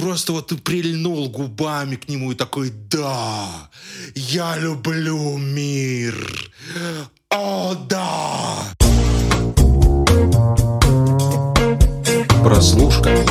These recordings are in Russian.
просто вот прильнул губами к нему и такой, да, я люблю мир. О, да! Прослушка.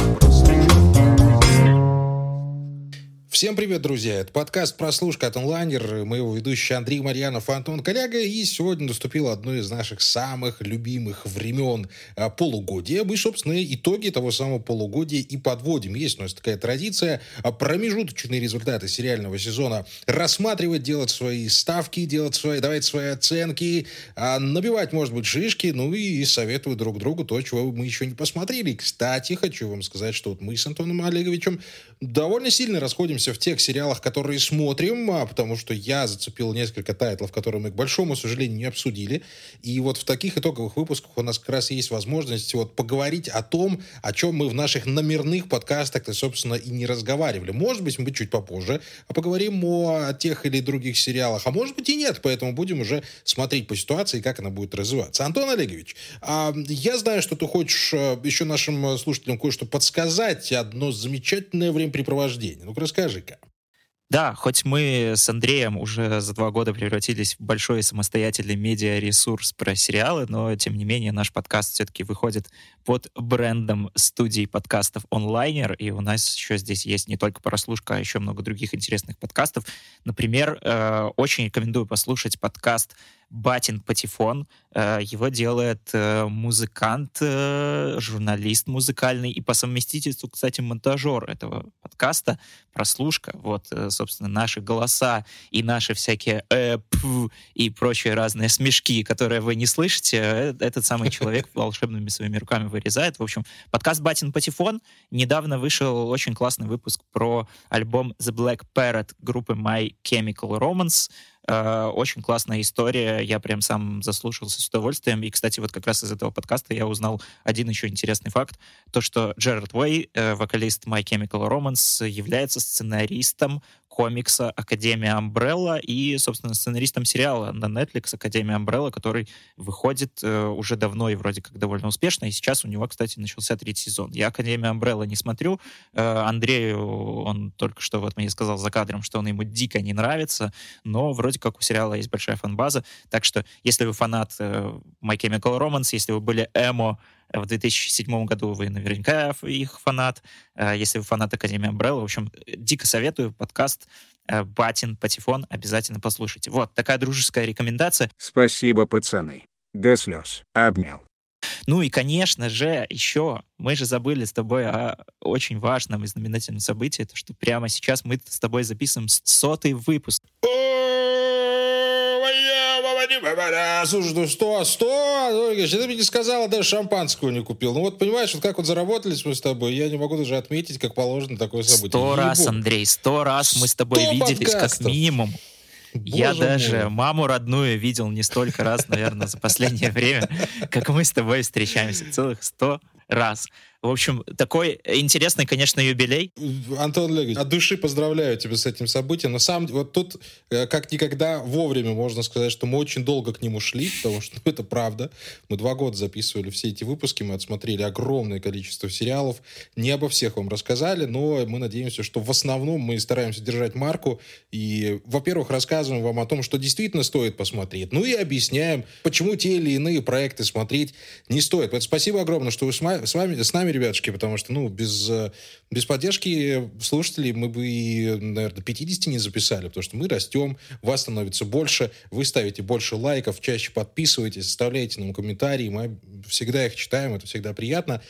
Всем привет, друзья! Это подкаст «Прослушка» от онлайнер. Мы ведущий Андрей Марьянов, Антон Коляга. И сегодня наступило одно из наших самых любимых времен а, полугодия. Мы, собственно, итоги того самого полугодия и подводим. Есть у нас такая традиция а, промежуточные результаты сериального сезона рассматривать, делать свои ставки, делать свои, давать свои оценки, а, набивать, может быть, шишки, ну и советовать друг другу то, чего мы еще не посмотрели. Кстати, хочу вам сказать, что вот мы с Антоном Олеговичем довольно сильно расходимся разбираемся в тех сериалах, которые смотрим, а, потому что я зацепил несколько тайтлов, которые мы, к большому сожалению, не обсудили. И вот в таких итоговых выпусках у нас как раз есть возможность вот поговорить о том, о чем мы в наших номерных подкастах-то, собственно, и не разговаривали. Может быть, мы чуть попозже поговорим о тех или других сериалах, а может быть и нет, поэтому будем уже смотреть по ситуации, как она будет развиваться. Антон Олегович, а, я знаю, что ты хочешь а, еще нашим слушателям кое-что подсказать, одно замечательное времяпрепровождение. Ну-ка расскажи языка. Да, хоть мы с Андреем уже за два года превратились в большой самостоятельный медиаресурс про сериалы, но, тем не менее, наш подкаст все-таки выходит под брендом студии подкастов онлайнер, и у нас еще здесь есть не только прослушка, а еще много других интересных подкастов. Например, э, очень рекомендую послушать подкаст Батин Патефон. Э, его делает э, музыкант, э, журналист музыкальный и по совместительству, кстати, монтажер этого подкаста, прослушка. Вот, собственно, наши голоса и наши всякие э, пф, и прочие разные смешки, которые вы не слышите, этот самый человек волшебными своими руками вырезает. В общем, подкаст Батин Патефон. Недавно вышел очень классный выпуск про альбом The Black Parrot группы My Chemical Romance. Э, очень классная история, я прям сам заслушался с удовольствием. И, кстати, вот как раз из этого подкаста я узнал один еще интересный факт. То, что Джерард Уэй, э, вокалист My Chemical Romance, является сценаристом комикса Академия Амбрелла и, собственно, сценаристом сериала на Netflix Академия Амбрелла, который выходит э, уже давно и вроде как довольно успешно. И сейчас у него, кстати, начался третий сезон. Я Академия Амбрелла не смотрю. Э, Андрею, он только что вот мне сказал за кадром, что он ему дико не нравится, но вроде как у сериала есть большая фан-база. Так что, если вы фанат э, My Chemical Romance, если вы были эмо в 2007 году вы наверняка их фанат. Э, если вы фанат Академии Umbrella, в общем, дико советую подкаст э, Батин Патефон обязательно послушайте. Вот, такая дружеская рекомендация. Спасибо, пацаны. До слез. Обнял. Ну и, конечно же, еще мы же забыли с тобой о очень важном и знаменательном событии, то что прямо сейчас мы с тобой записываем сотый выпуск. Слушай, ну что, что? Ты мне не сказала, даже шампанского не купил. Ну вот понимаешь, вот как вот заработались мы с тобой, я не могу даже отметить, как положено такое событие. Сто раз, Андрей, сто раз мы с тобой виделись, как минимум. Боже я даже мой. маму родную видел не столько раз, наверное, за последнее время, как мы с тобой встречаемся. Целых сто раз. В общем, такой интересный, конечно, юбилей. Антон Олегович, от души поздравляю тебя с этим событием. На самом деле, вот тут э, как никогда вовремя можно сказать, что мы очень долго к нему шли, потому что ну, это правда. Мы два года записывали все эти выпуски, мы отсмотрели огромное количество сериалов. Не обо всех вам рассказали, но мы надеемся, что в основном мы стараемся держать марку и, во-первых, рассказываем вам о том, что действительно стоит посмотреть, ну и объясняем, почему те или иные проекты смотреть не стоит. Поэтому спасибо огромное, что вы с вами, с нами, ребятушки, потому что, ну, без, э, без поддержки слушателей мы бы и, наверное, 50 не записали, потому что мы растем, вас становится больше, вы ставите больше лайков, чаще подписываетесь, оставляете нам комментарии, мы всегда их читаем, это всегда приятно.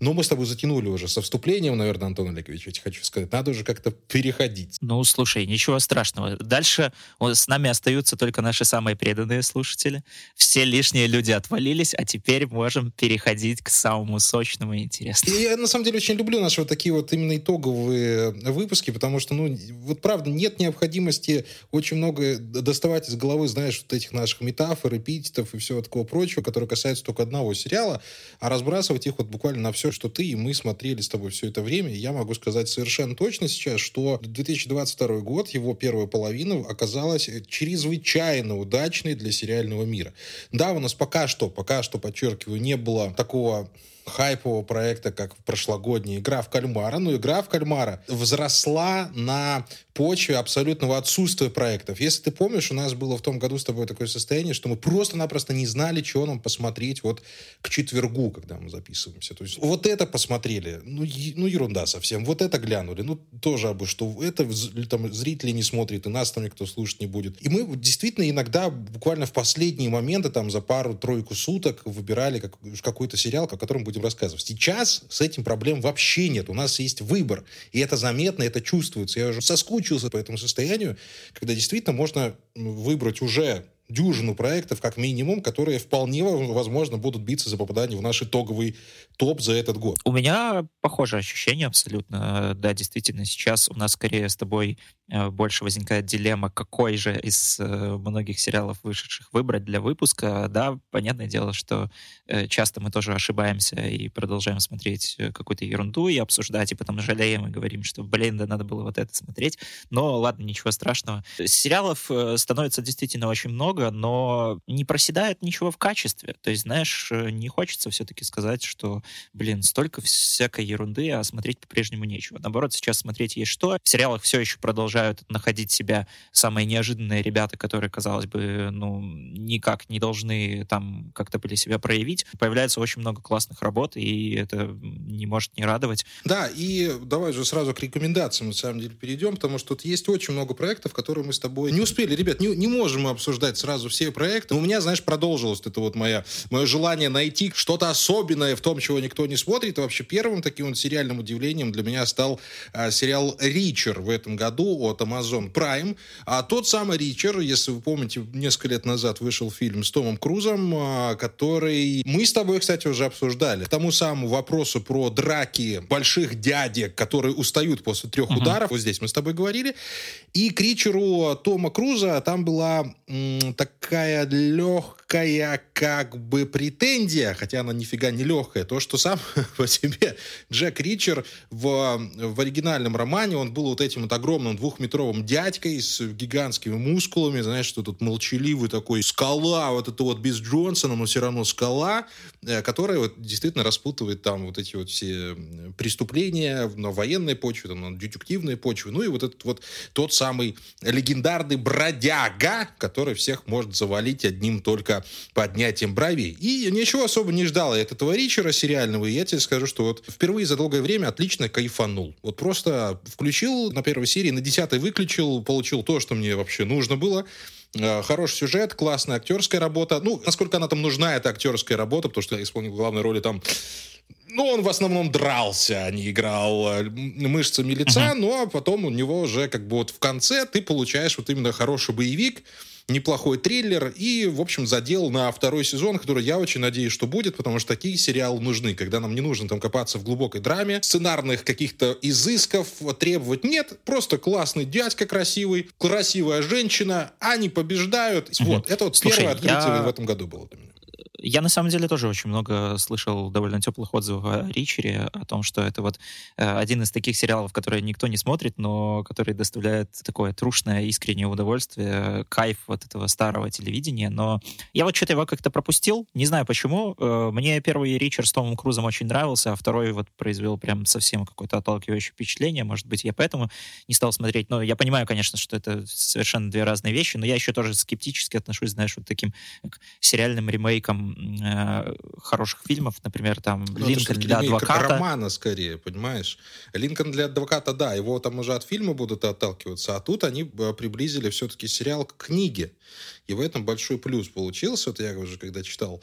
Но мы с тобой затянули уже со вступлением, наверное, Антон Олегович, я тебе хочу сказать. Надо уже как-то переходить. Ну, слушай, ничего страшного. Дальше с нами остаются только наши самые преданные слушатели. Все лишние люди отвалились, а теперь можем переходить к самому сочному и интересному. Я, на самом деле, очень люблю наши вот такие вот именно итоговые выпуски, потому что, ну, вот правда, нет необходимости очень много доставать из головы, знаешь, вот этих наших метафор, эпитетов и всего такого прочего, которые касаются только одного сериала, а разбрасывать их вот буквально на все все, что ты и мы смотрели с тобой все это время. Я могу сказать совершенно точно сейчас, что 2022 год, его первая половина оказалась чрезвычайно удачной для сериального мира. Да, у нас пока что, пока что, подчеркиваю, не было такого хайпового проекта, как прошлогодняя игра в кальмара. Ну, игра в кальмара возросла на почве абсолютного отсутствия проектов. Если ты помнишь, у нас было в том году с тобой такое состояние, что мы просто-напросто не знали, чего нам посмотреть вот к четвергу, когда мы записываемся. То есть вот это посмотрели, ну, ну ерунда совсем. Вот это глянули, ну тоже абы что. Это там зрители не смотрят, и нас там никто слушать не будет. И мы действительно иногда буквально в последние моменты, там за пару-тройку суток выбирали как, какой-то сериал, о котором будем рассказывать. Сейчас с этим проблем вообще нет. У нас есть выбор. И это заметно, это чувствуется. Я уже соскучился по этому состоянию, когда действительно можно выбрать уже дюжину проектов, как минимум, которые вполне возможно будут биться за попадание в наш итоговый топ за этот год. У меня похожее ощущение абсолютно. Да, действительно, сейчас у нас скорее с тобой больше возникает дилемма, какой же из э, многих сериалов вышедших выбрать для выпуска. Да, понятное дело, что э, часто мы тоже ошибаемся и продолжаем смотреть какую-то ерунду и обсуждать, и потом жалеем и говорим, что, блин, да надо было вот это смотреть. Но ладно, ничего страшного. Сериалов становится действительно очень много, но не проседает ничего в качестве. То есть, знаешь, не хочется все-таки сказать, что блин, столько всякой ерунды, а смотреть по-прежнему нечего. Наоборот, сейчас смотреть есть что. В сериалах все еще продолжают находить себя самые неожиданные ребята, которые, казалось бы, ну, никак не должны там как-то были себя проявить. Появляется очень много классных работ, и это не может не радовать. Да, и давай же сразу к рекомендациям, на самом деле, перейдем, потому что тут есть очень много проектов, которые мы с тобой не успели. Ребят, не, не можем мы обсуждать сразу все проекты. У меня, знаешь, продолжилось это вот моя, мое желание найти что-то особенное в том, чего никто не смотрит. И вообще первым таким вот сериальным удивлением для меня стал а, сериал «Ричер» в этом году от Amazon Prime. А тот самый «Ричер», если вы помните, несколько лет назад вышел фильм с Томом Крузом, а, который мы с тобой, кстати, уже обсуждали. К тому самому вопросу про драки больших дядек, которые устают после трех uh-huh. ударов. Вот здесь мы с тобой говорили. И к «Ричеру» Тома Круза там была м, такая легкая как бы претензия, хотя она нифига не легкая, то, что сам по себе Джек Ричер в, в оригинальном романе, он был вот этим вот огромным двухметровым дядькой с гигантскими мускулами, знаешь, что тут молчаливый такой скала, вот это вот без Джонсона, но все равно скала, э, которая вот действительно распутывает там вот эти вот все преступления на военной почве, там, на детективной почве, ну и вот этот вот тот самый легендарный бродяга, который всех может завалить одним только поднятием бровей. И ничего особо не ждал от этого Ричера, сериала реального. И я тебе скажу, что вот впервые за долгое время отлично кайфанул. Вот просто включил на первой серии, на десятой выключил, получил то, что мне вообще нужно было. Э, хороший сюжет, классная актерская работа. Ну, насколько она там нужна, эта актерская работа, потому что я исполнил главной роли там ну, он в основном дрался, а не играл э, мышцами лица, uh-huh. но потом у него уже как бы вот в конце ты получаешь вот именно хороший боевик, неплохой триллер и, в общем, задел на второй сезон, который я очень надеюсь, что будет, потому что такие сериалы нужны, когда нам не нужно там копаться в глубокой драме, сценарных каких-то изысков требовать нет, просто классный дядька красивый, красивая женщина, они побеждают. Угу. Вот, это вот Слушай, первое открытие я... в этом году было для меня. Я на самом деле тоже очень много слышал довольно теплых отзывов о Ричере, о том, что это вот э, один из таких сериалов, которые никто не смотрит, но который доставляет такое трушное, искреннее удовольствие, кайф вот этого старого телевидения. Но я вот что-то его как-то пропустил, не знаю почему. Э, мне первый Ричер с Томом Крузом очень нравился, а второй вот произвел прям совсем какое-то отталкивающее впечатление. Может быть, я поэтому не стал смотреть. Но я понимаю, конечно, что это совершенно две разные вещи, но я еще тоже скептически отношусь, знаешь, вот таким сериальным ремейком э, хороших фильмов, например, там ну, «Линкольн для адвоката». романа скорее, понимаешь? «Линкольн для адвоката», да, его там уже от фильма будут отталкиваться, а тут они э, приблизили все-таки сериал к книге. И в этом большой плюс получился. Вот я уже когда читал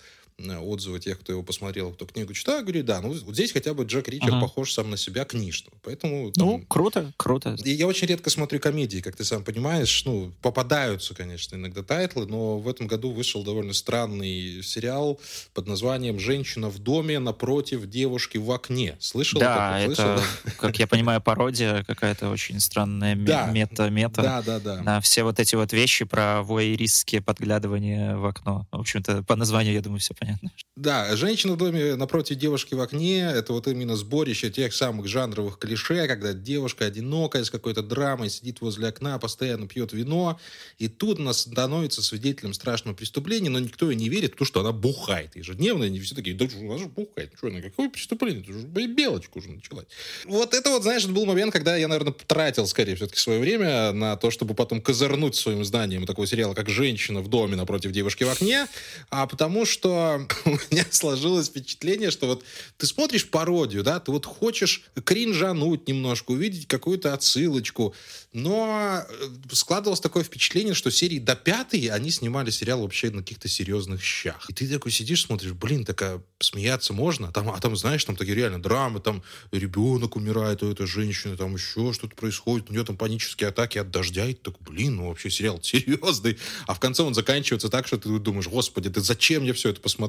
отзывы тех, кто его посмотрел, кто книгу читал, говорю, да, ну вот здесь хотя бы Джек Ричер ага. похож сам на себя книжно. Поэтому... Там... Ну, круто, круто. И я очень редко смотрю комедии, как ты сам понимаешь. Ну, попадаются, конечно, иногда тайтлы, но в этом году вышел довольно странный сериал под названием «Женщина в доме напротив девушки в окне». Слышал? Да, это, Слышал? как я понимаю, пародия какая-то очень странная, мета-мета. Да, да, да. На все вот эти вот вещи про воеристские подглядывания в окно. В общем-то, по названию, я думаю, все понятно наверное. Да, «Женщина в доме напротив девушки в окне» — это вот именно сборище тех самых жанровых клише, когда девушка одинокая с какой-то драмой сидит возле окна, постоянно пьет вино, и тут она становится свидетелем страшного преступления, но никто ей не верит, потому что она бухает ежедневно, и все такие, да она же бухает, что она, какое преступление, это же белочку уже началась. Вот это вот, знаешь, это был момент, когда я, наверное, тратил, скорее, все-таки свое время на то, чтобы потом козырнуть своим знанием такого сериала, как «Женщина в доме напротив девушки в окне», а потому что у меня сложилось впечатление, что вот ты смотришь пародию, да, ты вот хочешь кринжануть немножко, увидеть какую-то отсылочку, но э, складывалось такое впечатление, что серии до пятой они снимали сериал вообще на каких-то серьезных щах. И ты такой сидишь, смотришь, блин, такая смеяться можно, а там, а там, знаешь, там такие реально драмы, там ребенок умирает у этой женщины, там еще что-то происходит, у нее там панические атаки от дождя, и такой, блин, ну вообще сериал серьезный. А в конце он заканчивается так, что ты думаешь, господи, ты зачем я все это посмотрел?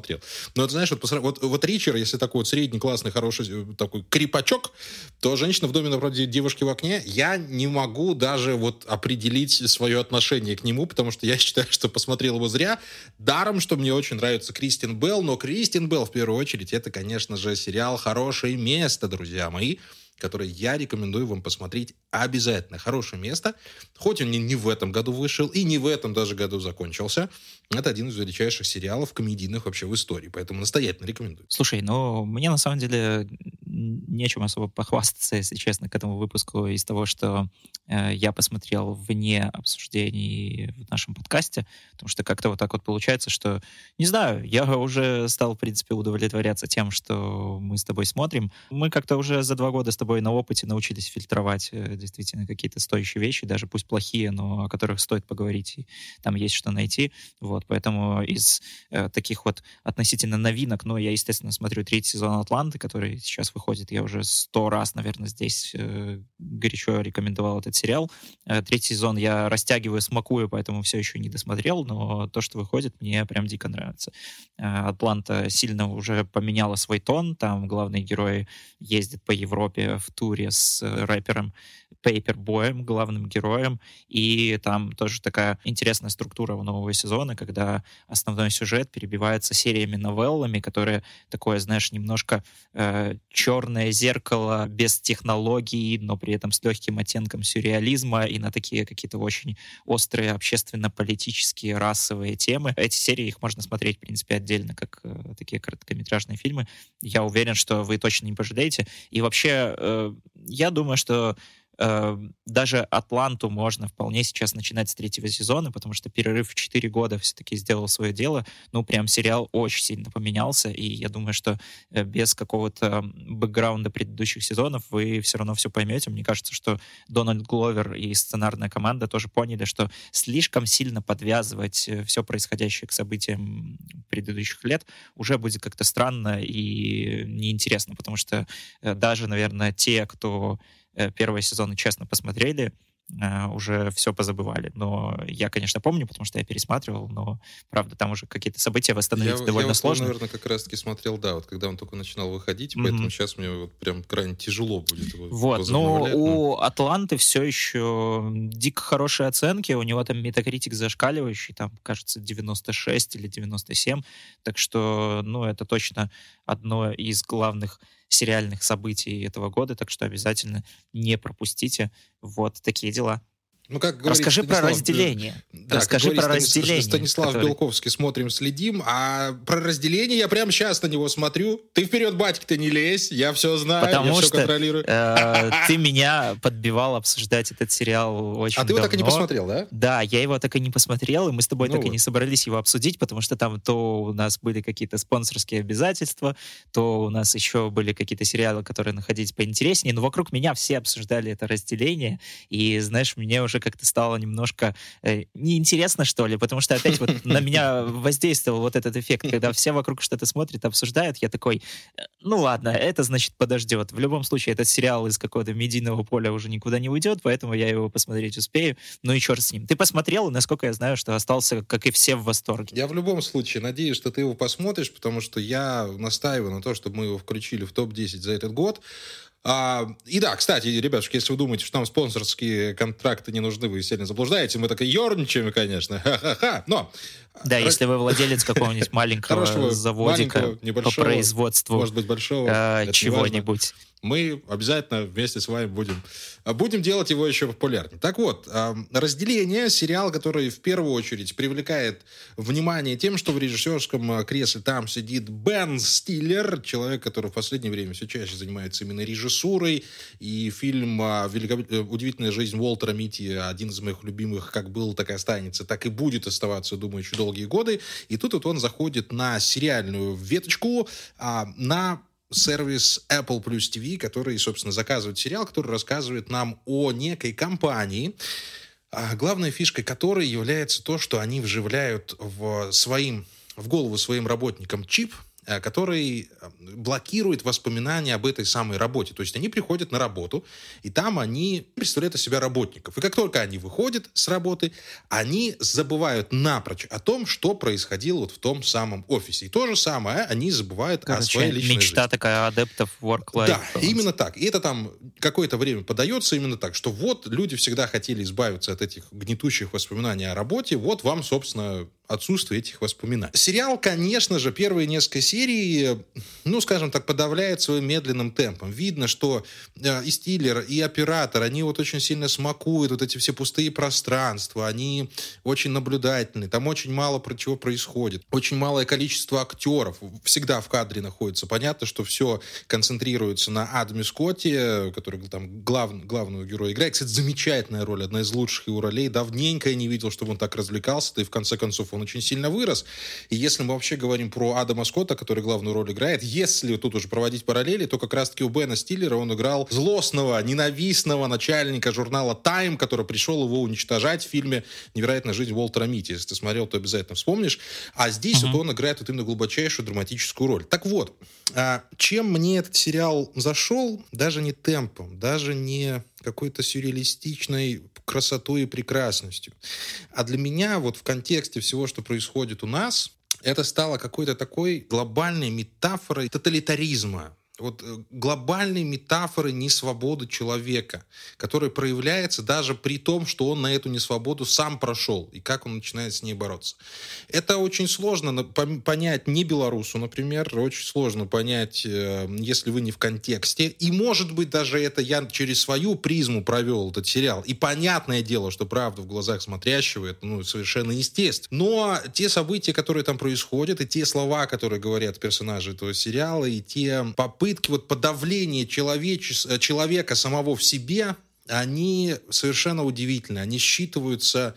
Но это, знаешь, вот, вот, вот Ричер, если такой вот средний классный, хороший э, такой крепачок, то женщина в доме напротив девушки в окне, я не могу даже вот определить свое отношение к нему, потому что я считаю, что посмотрел его зря. Даром, что мне очень нравится Кристин Белл, но Кристин Белл в первую очередь это, конечно же, сериал «Хорошее место», друзья мои который я рекомендую вам посмотреть обязательно. Хорошее место. Хоть он не, не в этом году вышел и не в этом даже году закончился. Это один из величайших сериалов комедийных вообще в истории. Поэтому настоятельно рекомендую. Слушай, ну, мне на самом деле нечем особо похвастаться, если честно, к этому выпуску из того, что я посмотрел вне обсуждений в нашем подкасте, потому что как-то вот так вот получается, что, не знаю, я уже стал, в принципе, удовлетворяться тем, что мы с тобой смотрим. Мы как-то уже за два года с тобой на опыте научились фильтровать э, действительно какие-то стоящие вещи, даже пусть плохие, но о которых стоит поговорить, и там есть что найти. Вот, поэтому из э, таких вот относительно новинок, ну, я, естественно, смотрю третий сезон «Атланты», который сейчас выходит. Я уже сто раз, наверное, здесь э, горячо рекомендовал этот сериал. Э, третий сезон я растягиваю, смакую, поэтому все еще не досмотрел, но то, что выходит, мне прям дико нравится. Э, «Атланта» сильно уже поменяла свой тон, там главные герои ездят по Европе в туре с э, рэпером Пейпербоем, главным героем, и там тоже такая интересная структура нового сезона, когда основной сюжет перебивается сериями новеллами, которые такое, знаешь, немножко э, черное зеркало без технологий, но при этом с легким оттенком сюрреализма и на такие какие-то очень острые общественно-политические расовые темы. Эти серии их можно смотреть, в принципе, отдельно, как э, такие короткометражные фильмы. Я уверен, что вы точно не пожалеете. И вообще, э, я думаю, что э, даже Атланту можно вполне сейчас начинать с третьего сезона, потому что перерыв в 4 года все-таки сделал свое дело. Ну, прям сериал очень сильно поменялся, и я думаю, что э, без какого-то бэкграунда предыдущих сезонов вы все равно все поймете. Мне кажется, что Дональд Гловер и сценарная команда тоже поняли, что слишком сильно подвязывать э, все происходящее к событиям предыдущих лет уже будет как-то странно и неинтересно, потому что э, даже, наверное, те, кто первые сезоны честно посмотрели, э, уже все позабывали. Но я, конечно, помню, потому что я пересматривал, но, правда, там уже какие-то события восстановить я, довольно я сложно. Я, наверное, как раз-таки смотрел, да, вот когда он только начинал выходить, mm-hmm. поэтому сейчас мне вот прям крайне тяжело будет его Вот, но у Атланты все еще дико хорошие оценки, у него там метакритик зашкаливающий, там, кажется, 96 или 97, так что, ну, это точно одно из главных сериальных событий этого года, так что обязательно не пропустите. Вот такие дела. Ну, как говорит Расскажи Станислав, про разделение. Да, Расскажи про разделение. Станислав который... Белковский смотрим, следим, а про разделение я прямо сейчас на него смотрю. Ты вперед, батька, ты не лезь, я все знаю, Потому я что, все контролирую. Э, ты меня подбивал обсуждать этот сериал очень А ты его так и не посмотрел, да? Да, я его так и не посмотрел, и мы с тобой ну так и не собрались его обсудить, потому что там то у нас были какие-то спонсорские обязательства, то у нас еще были какие-то сериалы, которые находились поинтереснее, но вокруг меня все обсуждали это разделение, и, знаешь, мне уже как-то стало немножко э, неинтересно, что ли, потому что опять вот на меня воздействовал вот этот эффект, когда все вокруг что-то смотрят, обсуждают, я такой, «Э, ну ладно, это значит подождет. В любом случае, этот сериал из какого-то медийного поля уже никуда не уйдет, поэтому я его посмотреть успею. Ну и черт с ним. Ты посмотрел, и, насколько я знаю, что остался, как и все, в восторге. Я в любом случае надеюсь, что ты его посмотришь, потому что я настаиваю на то, чтобы мы его включили в топ-10 за этот год. А, и да, кстати, ребятушки, если вы думаете, что нам спонсорские контракты не нужны, вы сильно заблуждаете. Мы так и ерничаем, конечно. Ха-ха-ха. Но... Да, Р... если вы владелец какого-нибудь маленького заводика по производству может быть, большого, э, чего-нибудь мы обязательно вместе с вами будем, а, будем делать его еще популярнее. Так вот, «Разделение» — сериал, который в первую очередь привлекает внимание тем, что в режиссерском а, кресле там сидит Бен Стиллер, человек, который в последнее время все чаще занимается именно режиссурой, и фильм а, э, «Удивительная жизнь Уолтера Митти» один из моих любимых, как был, так и останется, так и будет оставаться, думаю, еще долгие годы. И тут вот он заходит на сериальную веточку, на сервис Apple Plus TV, который, собственно, заказывает сериал, который рассказывает нам о некой компании, а главной фишкой которой является то, что они вживляют в, своим, в голову своим работникам чип – который э, блокирует воспоминания об этой самой работе. То есть они приходят на работу, и там они представляют из себя работников. И как только они выходят с работы, они забывают напрочь о том, что происходило вот в том самом офисе. И то же самое они забывают Короче, о своей личной мечта жизни. такая адептов work-life. Да, balance. именно так. И это там какое-то время подается именно так, что вот люди всегда хотели избавиться от этих гнетущих воспоминаний о работе, вот вам, собственно, отсутствие этих воспоминаний. Сериал, конечно же, первые несколько серий, ну, скажем так, подавляет своим медленным темпом. Видно, что э, и стиллер, и оператор, они вот очень сильно смакуют вот эти все пустые пространства, они очень наблюдательны, там очень мало про чего происходит, очень малое количество актеров всегда в кадре находится. Понятно, что все концентрируется на Адаме Скотте, который там глав, главного героя играет. Кстати, замечательная роль, одна из лучших его ролей. Давненько я не видел, чтобы он так развлекался, да и в конце концов он очень сильно вырос. И если мы вообще говорим про Адама Скотта, который главную роль играет, если тут уже проводить параллели, то как раз-таки у Бена Стиллера он играл злостного, ненавистного начальника журнала Time, который пришел его уничтожать в фильме «Невероятная жизнь Уолтера Митти». Если ты смотрел, то обязательно вспомнишь. А здесь uh-huh. вот он играет вот именно глубочайшую драматическую роль. Так вот, а чем мне этот сериал зашел, даже не темпом, даже не какой-то сюрреалистичной красотой и прекрасностью. А для меня вот в контексте всего, что происходит у нас, это стало какой-то такой глобальной метафорой тоталитаризма, вот э, глобальной метафоры несвободы человека, которая проявляется даже при том, что он на эту несвободу сам прошел, и как он начинает с ней бороться. Это очень сложно понять не белорусу, например, очень сложно понять, э, если вы не в контексте. И, может быть, даже это я через свою призму провел этот сериал. И понятное дело, что правда в глазах смотрящего, это ну, совершенно естественно. Но те события, которые там происходят, и те слова, которые говорят персонажи этого сериала, и те попытки попытки вот подавления человеч... человека самого в себе, они совершенно удивительны. Они считываются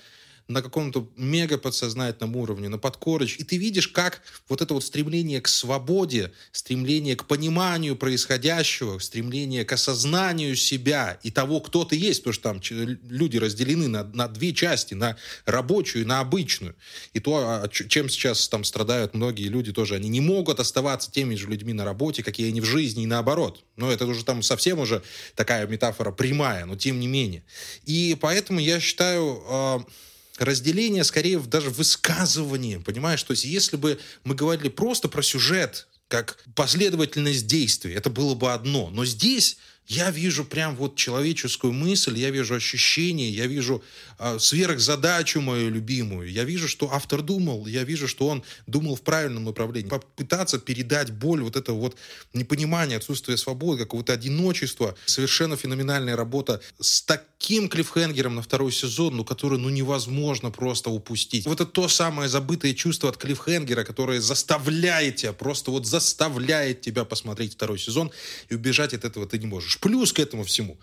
на каком-то мега подсознательном уровне, на подкорочке. И ты видишь, как вот это вот стремление к свободе, стремление к пониманию происходящего, стремление к осознанию себя и того, кто ты есть, потому что там люди разделены на, на две части, на рабочую и на обычную. И то, а, чем сейчас там страдают многие люди тоже, они не могут оставаться теми же людьми на работе, какие они в жизни, и наоборот. Но это уже там совсем уже такая метафора прямая, но тем не менее. И поэтому я считаю, а, разделение скорее даже высказывание, понимаешь? То есть если бы мы говорили просто про сюжет, как последовательность действий, это было бы одно. Но здесь я вижу прям вот человеческую мысль, я вижу ощущение, я вижу сверхзадачу мою любимую, я вижу, что автор думал, я вижу, что он думал в правильном направлении. Попытаться передать боль, вот это вот непонимание, отсутствие свободы, какого-то одиночества. Совершенно феноменальная работа с таким клиффхенгером на второй сезон, ну, который, ну, невозможно просто упустить. Вот это то самое забытое чувство от клиффхенгера, которое заставляет тебя, просто вот заставляет тебя посмотреть второй сезон, и убежать от этого ты не можешь. Плюс к этому всему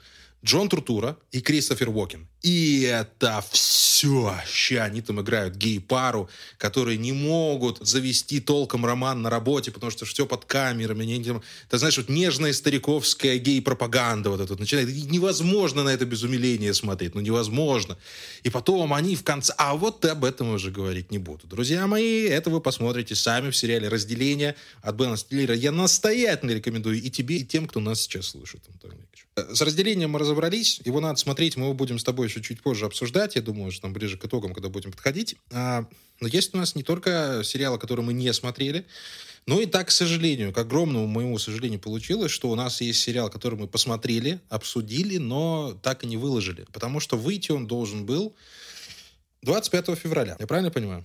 Джон Туртура и Кристофер Уокен. И это все. Ща они там играют гей-пару, которые не могут завести толком роман на работе, потому что все под камерами. Они, ты знаешь, вот нежная стариковская гей-пропаганда вот эта начинает. И невозможно на это без смотреть. Ну, невозможно. И потом они в конце... А вот об этом уже говорить не буду. Друзья мои, это вы посмотрите сами в сериале «Разделение» от Бена Стиллера. Я настоятельно рекомендую и тебе, и тем, кто нас сейчас слушает, Антон С разделением мы разобрались. Его надо смотреть. Мы его будем с тобой еще чуть позже обсуждать. Я думаю, что там ближе к итогам, когда будем подходить. А, но есть у нас не только сериалы, которые мы не смотрели. Ну и так, к сожалению, к огромному моему сожалению, получилось, что у нас есть сериал, который мы посмотрели, обсудили, но так и не выложили. Потому что выйти он должен был 25 февраля. Я правильно понимаю?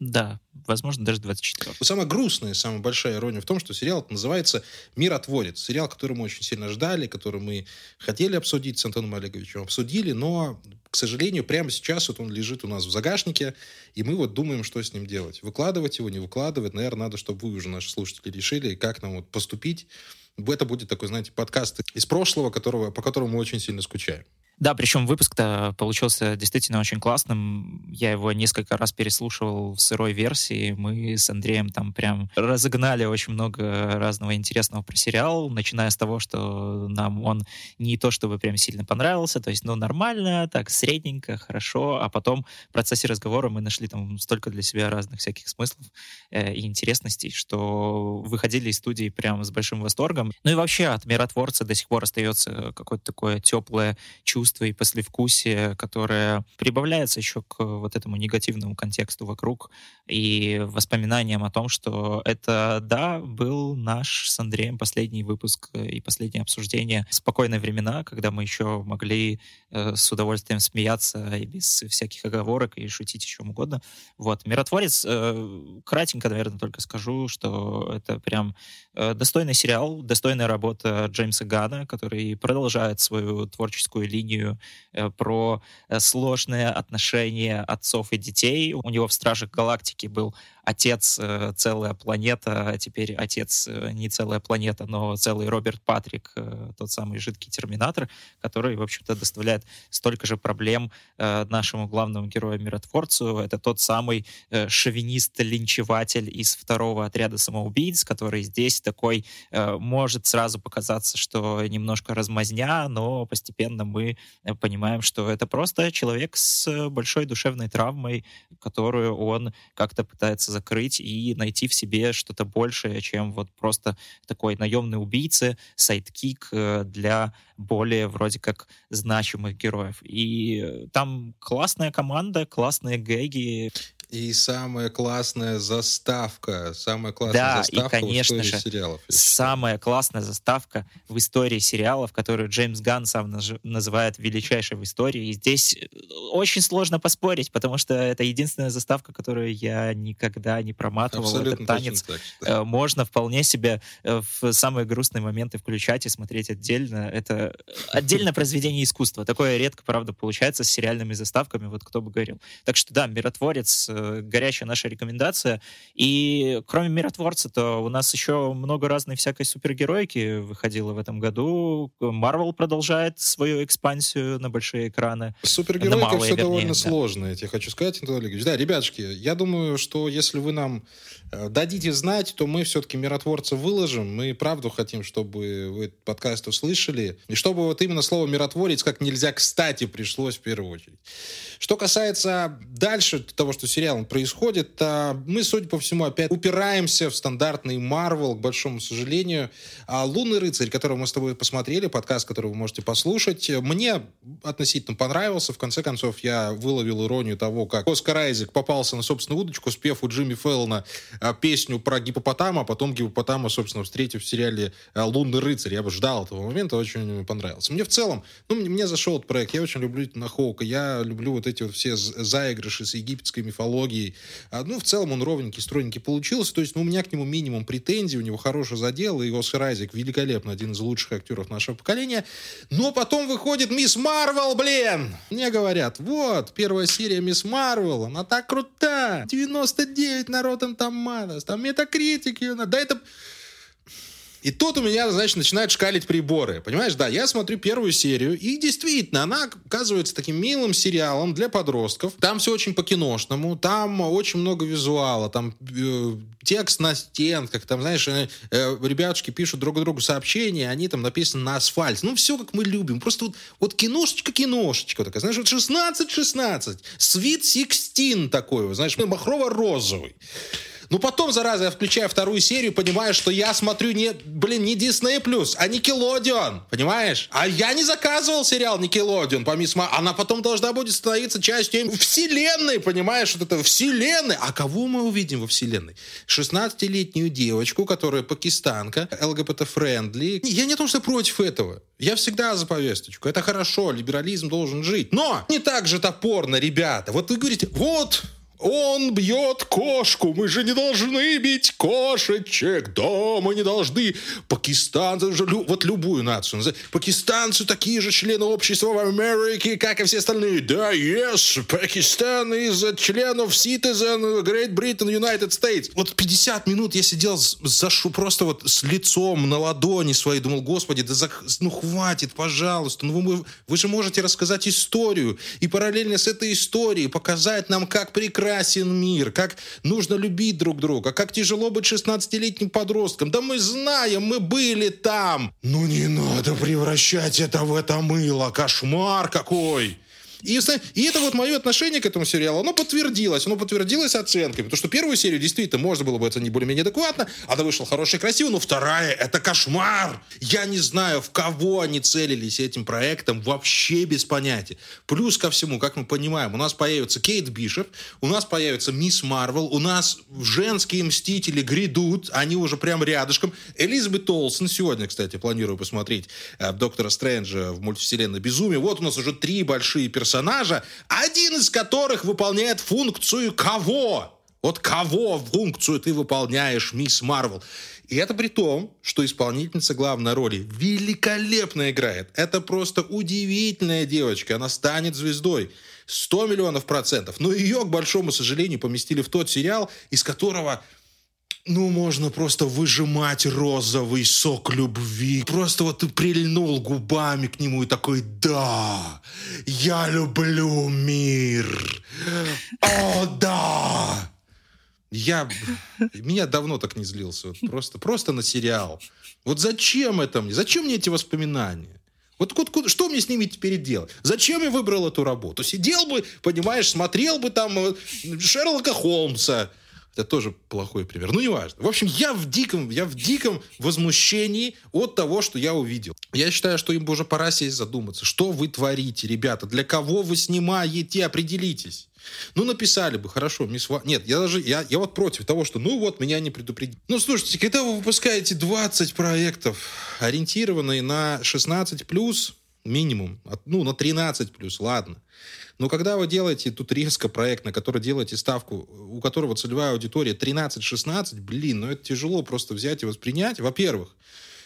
Да, возможно, даже 24. Самая грустная, самая большая ирония в том, что сериал называется «Миротворец». Сериал, который мы очень сильно ждали, который мы хотели обсудить с Антоном Олеговичем, обсудили, но, к сожалению, прямо сейчас вот он лежит у нас в загашнике, и мы вот думаем, что с ним делать. Выкладывать его, не выкладывать. Наверное, надо, чтобы вы уже, наши слушатели, решили, как нам вот поступить. Это будет такой, знаете, подкаст из прошлого, которого, по которому мы очень сильно скучаем. Да, причем выпуск-то получился действительно очень классным. Я его несколько раз переслушивал в сырой версии. Мы с Андреем там прям разогнали очень много разного интересного про сериал, начиная с того, что нам он не то чтобы прям сильно понравился, то есть, ну, нормально, так, средненько, хорошо, а потом в процессе разговора мы нашли там столько для себя разных всяких смыслов э, и интересностей, что выходили из студии прям с большим восторгом. Ну и вообще от «Миротворца» до сих пор остается какое-то такое теплое чувство чувство и послевкусие, которое прибавляется еще к вот этому негативному контексту вокруг и воспоминаниям о том, что это, да, был наш с Андреем последний выпуск и последнее обсуждение «Спокойные времена», когда мы еще могли э, с удовольствием смеяться и без всяких оговорок и шутить о угодно. Вот. «Миротворец», э, кратенько, наверное, только скажу, что это прям э, достойный сериал, достойная работа Джеймса Гана, который продолжает свою творческую линию э, про э, сложные отношения отцов и детей. У него в «Стражах Галактики» был отец э, целая планета, а теперь отец э, не целая планета, но целый Роберт Патрик, э, тот самый жидкий терминатор, который, в общем-то, доставляет столько же проблем э, нашему главному герою-миротворцу. Это тот самый э, шовинист-линчеватель из второго отряда самоубийц, который здесь такой э, может сразу показаться, что немножко размазня, но постепенно мы э, понимаем, что это просто человек с большой душевной травмой, которую он как-то пытается закрыть и найти в себе что-то большее, чем вот просто такой наемный убийца, сайдкик э, для более вроде как значимых героев. И там классная команда, классные гэги. И самая классная заставка, самая классная да, заставка и, конечно в истории же, сериалов. Самая классная заставка в истории сериалов, которую Джеймс Ганн сам называет величайшей в истории. И здесь э, очень сложно поспорить, потому что это единственная заставка, которую я никогда не проматывал. Абсолютно Этот танец так, да. э, можно вполне себе э, в самые грустные моменты включать и смотреть отдельно. Это отдельное произведение искусства. Такое редко, правда, получается с сериальными заставками, вот кто бы говорил. Так что да, «Миротворец» — горячая наша рекомендация. И кроме «Миротворца», то у нас еще много разной всякой супергероики выходило в этом году. Марвел продолжает свою экспансию на большие экраны. С супергероикой малые, все вернее, довольно да. сложно, я тебе хочу сказать, Антон Олегович. Да, ребятушки, я думаю, что если вы нам э, дадите знать, то мы все-таки «Миротворца» выложим. Мы правду хотим, чтобы вы этот подкаст услышали. И чтобы вот именно слово «миротворец» как нельзя кстати пришлось в первую очередь. Что касается дальше того, что с сериалом происходит, а, мы, судя по всему, опять упираемся в стандартный Марвел, к большому сожалению. А «Лунный рыцарь», которого мы с тобой посмотрели, подкаст, который вы можете послушать, мне относительно понравился. В конце концов, я выловил иронию того, как Оскар Айзек попался на собственную удочку, спев у Джимми Фэллона а, песню про гипопотама, а потом гипопотама, собственно, встретив в сериале а, «Лунный рыцарь». Я бы ждал этого момента, очень понравился. Мне в целом, ну, мне, зашел этот проект. Я очень люблю Итана Хоука, я люблю вот эти вот все заигрыши с египетской мифологией. А, ну, в целом он ровненький, стройненький получился. То есть, ну, у меня к нему минимум претензий, у него хороший задел, и Оскар Айзек великолепно, один из лучших актеров нашего поколения. Но потом выходит Мисс Марвел, блин! Мне говорят, вот, первая серия Мисс Марвел, она так крута! 99 на Rotten Tomatoes, там метакритик ее, да это... И тут у меня, значит, начинают шкалить приборы. Понимаешь, да, я смотрю первую серию, и действительно, она оказывается таким милым сериалом для подростков. Там все очень по-киношному, там очень много визуала, там э, текст на стенках, там, знаешь, э, э, ребятушки пишут друг другу сообщения, они там написаны на асфальте. Ну, все, как мы любим. Просто вот, вот киношечка-киношечка такая, знаешь, вот 16-16, Sweet 16 такой, знаешь, махрово-розовый. Ну потом, зараза, я включаю вторую серию, понимаю, что я смотрю не, блин, не Disney+, а Nickelodeon, понимаешь? А я не заказывал сериал Nickelodeon по Мисс Марвел. Она потом должна будет становиться частью вселенной, понимаешь? Вот это вселенной. А кого мы увидим во вселенной? 16-летнюю девочку, которая пакистанка, ЛГБТ-френдли. Я не то, что против этого. Я всегда за повесточку. Это хорошо, либерализм должен жить. Но не так же топорно, ребята. Вот вы говорите, вот, он бьет кошку, мы же не должны бить кошечек, да, мы не должны. Пакистанцы, вот любую нацию, пакистанцы такие же члены общества в Америке, как и все остальные. Да, yes, Пакистан из членов Citizen Great Britain United States. Вот 50 минут я сидел за шу, просто вот с лицом на ладони своей, думал, господи, да за, ну хватит, пожалуйста, ну вы, вы же можете рассказать историю и параллельно с этой историей показать нам, как прекрасно прекрасен мир, как нужно любить друг друга, как тяжело быть 16-летним подростком. Да мы знаем, мы были там. Ну не надо превращать это в это мыло, кошмар какой. И, и это вот мое отношение к этому сериалу, оно подтвердилось, оно подтвердилось оценками, потому что первую серию действительно можно было бы оценить более-менее адекватно, она вышла хорошая, красивая, но вторая — это кошмар. Я не знаю, в кого они целились этим проектом, вообще без понятия. Плюс ко всему, как мы понимаем, у нас появится Кейт Бишоп, у нас появится Мисс Марвел, у нас женские Мстители грядут, они уже прям рядышком. Элизабет Олсен сегодня, кстати, планирую посмотреть э, Доктора Стрэнджа в мультивселенной Безумие. Вот у нас уже три большие персонажа персонажа, один из которых выполняет функцию кого? Вот кого функцию ты выполняешь, мисс Марвел? И это при том, что исполнительница главной роли великолепно играет. Это просто удивительная девочка. Она станет звездой. 100 миллионов процентов. Но ее, к большому сожалению, поместили в тот сериал, из которого ну, можно просто выжимать розовый сок любви. Просто вот ты прильнул губами к нему и такой, да, я люблю мир. О, да. Я... Меня давно так не злился. Вот просто, просто на сериал. Вот зачем это мне? Зачем мне эти воспоминания? Вот куда, куда, что мне с ними теперь делать? Зачем я выбрал эту работу? Сидел бы, понимаешь, смотрел бы там э, Шерлока Холмса, это тоже плохой пример. Ну, неважно. В общем, я в диком, я в диком возмущении от того, что я увидел. Я считаю, что им уже пора сесть задуматься. Что вы творите, ребята? Для кого вы снимаете? Определитесь. Ну, написали бы, хорошо, мисс Ва... Нет, я даже, я, я вот против того, что, ну вот, меня не предупредили. Ну, слушайте, когда вы выпускаете 20 проектов, ориентированные на 16+, плюс минимум, ну, на 13+, плюс, ладно, но когда вы делаете тут резко проект, на который делаете ставку, у которого целевая аудитория 13-16, блин, ну это тяжело просто взять и воспринять. Во-первых,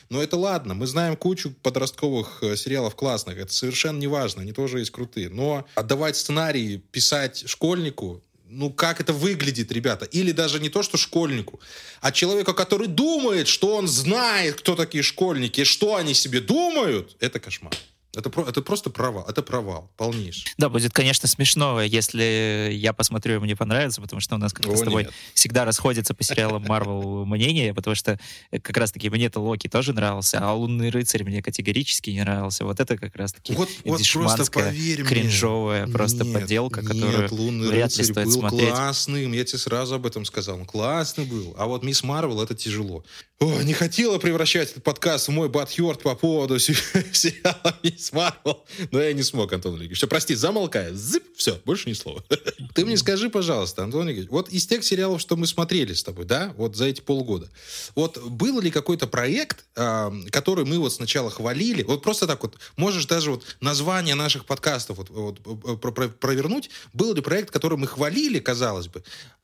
но это ладно, мы знаем кучу подростковых э, сериалов классных, это совершенно не важно, они тоже есть крутые. Но отдавать сценарий, писать школьнику, ну как это выглядит, ребята? Или даже не то, что школьнику, а человеку, который думает, что он знает, кто такие школьники, что они себе думают, это кошмар. Это, это просто провал. Это провал полнейший. Да, будет, конечно, смешно, если я посмотрю, и мне понравится, потому что у нас как-то с тобой нет. всегда расходится по сериалам Марвел мнение, потому что как раз-таки мне-то Локи тоже нравился, а Лунный рыцарь мне категорически не нравился. Вот это как раз-таки вот, вот просто поверь кринжовая мне. просто нет, подделка, нет, которую Лунный вряд ли стоит был смотреть. классным, я тебе сразу об этом сказал. Он классный был. А вот Мисс Марвел это тяжело. О, не хотела превращать этот подкаст в мой батхерт по поводу сериала Мисс Марвел, но я не смог, Антон Ильич. Все, прости, замолкаю. Зып, все, больше ни слова. Ты мне скажи, пожалуйста, Антон Ильич, вот из тех сериалов, что мы смотрели с тобой, да, вот за эти полгода, вот был ли какой-то проект, который мы вот сначала хвалили, вот просто так вот, можешь даже вот название наших подкастов вот, вот, провернуть, был ли проект, который мы хвалили, казалось бы,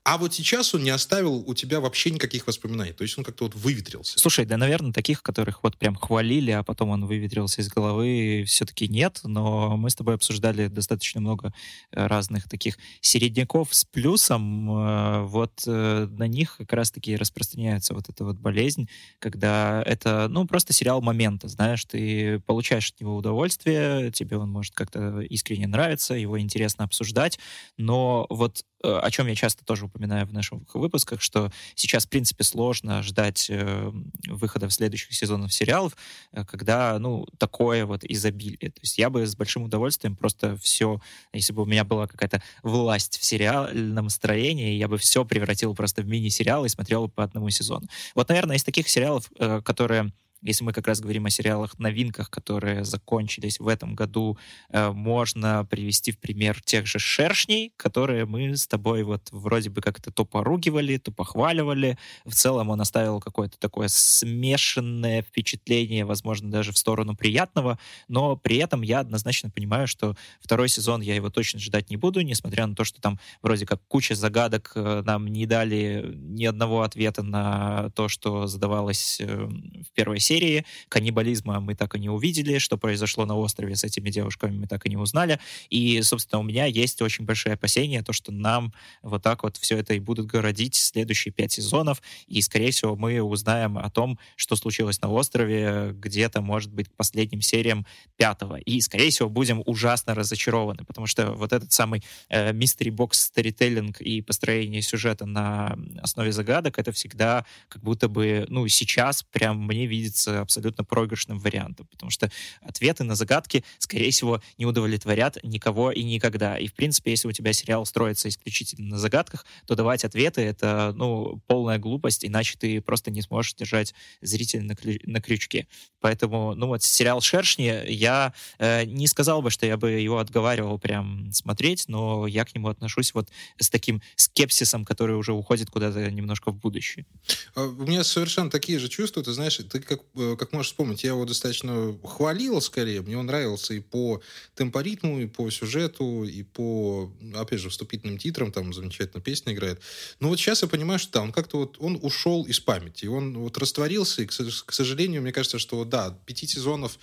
а вот сейчас он не оставил у тебя вообще никаких воспоминаний. То есть он как-то вот выветрился. Слушай, да, наверное, таких, которых вот прям хвалили, а потом он выветрился из головы, все-таки нет. Но мы с тобой обсуждали достаточно много э, разных таких середняков с плюсом. Э, вот э, на них как раз-таки распространяется вот эта вот болезнь, когда это, ну, просто сериал момента, знаешь, ты получаешь от него удовольствие, тебе он может как-то искренне нравиться, его интересно обсуждать, но вот о чем я часто тоже упоминаю в наших выпусках, что сейчас, в принципе, сложно ждать э, выхода в следующих сезонах сериалов, э, когда, ну, такое вот изобилие. То есть я бы с большим удовольствием просто все, если бы у меня была какая-то власть в сериальном строении, я бы все превратил просто в мини-сериал и смотрел по одному сезону. Вот, наверное, из таких сериалов, э, которые если мы как раз говорим о сериалах новинках, которые закончились в этом году, э, можно привести в пример тех же «Шершней», которые мы с тобой вот вроде бы как-то то поругивали, то похваливали. В целом он оставил какое-то такое смешанное впечатление, возможно, даже в сторону приятного, но при этом я однозначно понимаю, что второй сезон я его точно ждать не буду, несмотря на то, что там вроде как куча загадок э, нам не дали ни одного ответа на то, что задавалось э, в первой серии. Каннибализма мы так и не увидели. Что произошло на острове с этими девушками, мы так и не узнали. И, собственно, у меня есть очень большие опасения, то, что нам вот так вот все это и будут городить следующие пять сезонов. И, скорее всего, мы узнаем о том, что случилось на острове где-то, может быть, к последним сериям пятого. И, скорее всего, будем ужасно разочарованы, потому что вот этот самый э, mystery box storytelling и построение сюжета на основе загадок, это всегда как будто бы, ну, сейчас прям мне видится абсолютно проигрышным вариантом, потому что ответы на загадки, скорее всего, не удовлетворят никого и никогда. И, в принципе, если у тебя сериал строится исключительно на загадках, то давать ответы — это, ну, полная глупость, иначе ты просто не сможешь держать зрителя на, крю- на крючке. Поэтому, ну, вот сериал «Шершни» я э, не сказал бы, что я бы его отговаривал прям смотреть, но я к нему отношусь вот с таким скепсисом, который уже уходит куда-то немножко в будущее. А, у меня совершенно такие же чувства, ты знаешь, ты как Э, как можешь вспомнить, я его достаточно хвалил скорее. Мне он нравился и по темпоритму, и по сюжету, и по, опять же, вступительным титрам, там замечательно песня играет. Но вот сейчас я понимаю, что да, он как-то вот, он ушел из памяти, он вот растворился, и, к сожалению, мне кажется, что да, пяти сезонов,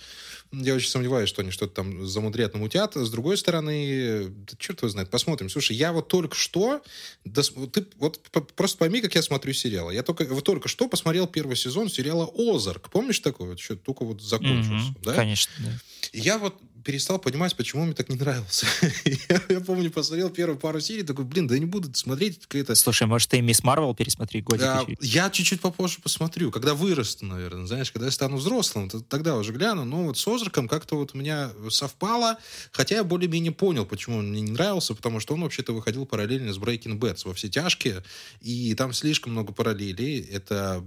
я очень сомневаюсь, что они что-то там замудрят, намутят. С другой стороны, да черт его знает, посмотрим. Слушай, я вот только что, да, ты вот просто пойми, как я смотрю сериалы. Я только, вот только что посмотрел первый сезон сериала «Озарк». Помнишь такое? Вот, что только вот закончился, mm-hmm, да? Конечно, да. Я вот перестал понимать, почему мне так не нравился. я, я помню, посмотрел первую пару серий, такой, блин, да не буду смотреть какая-то... Слушай, может, ты Мисс Марвел пересмотри годик а, Я чуть-чуть попозже посмотрю, когда вырасту, наверное, знаешь, когда я стану взрослым, то, тогда уже гляну. Но вот с Озраком как-то вот у меня совпало, хотя я более-менее понял, почему он мне не нравился, потому что он вообще-то выходил параллельно с Breaking Bad, во все тяжкие, и там слишком много параллелей. Это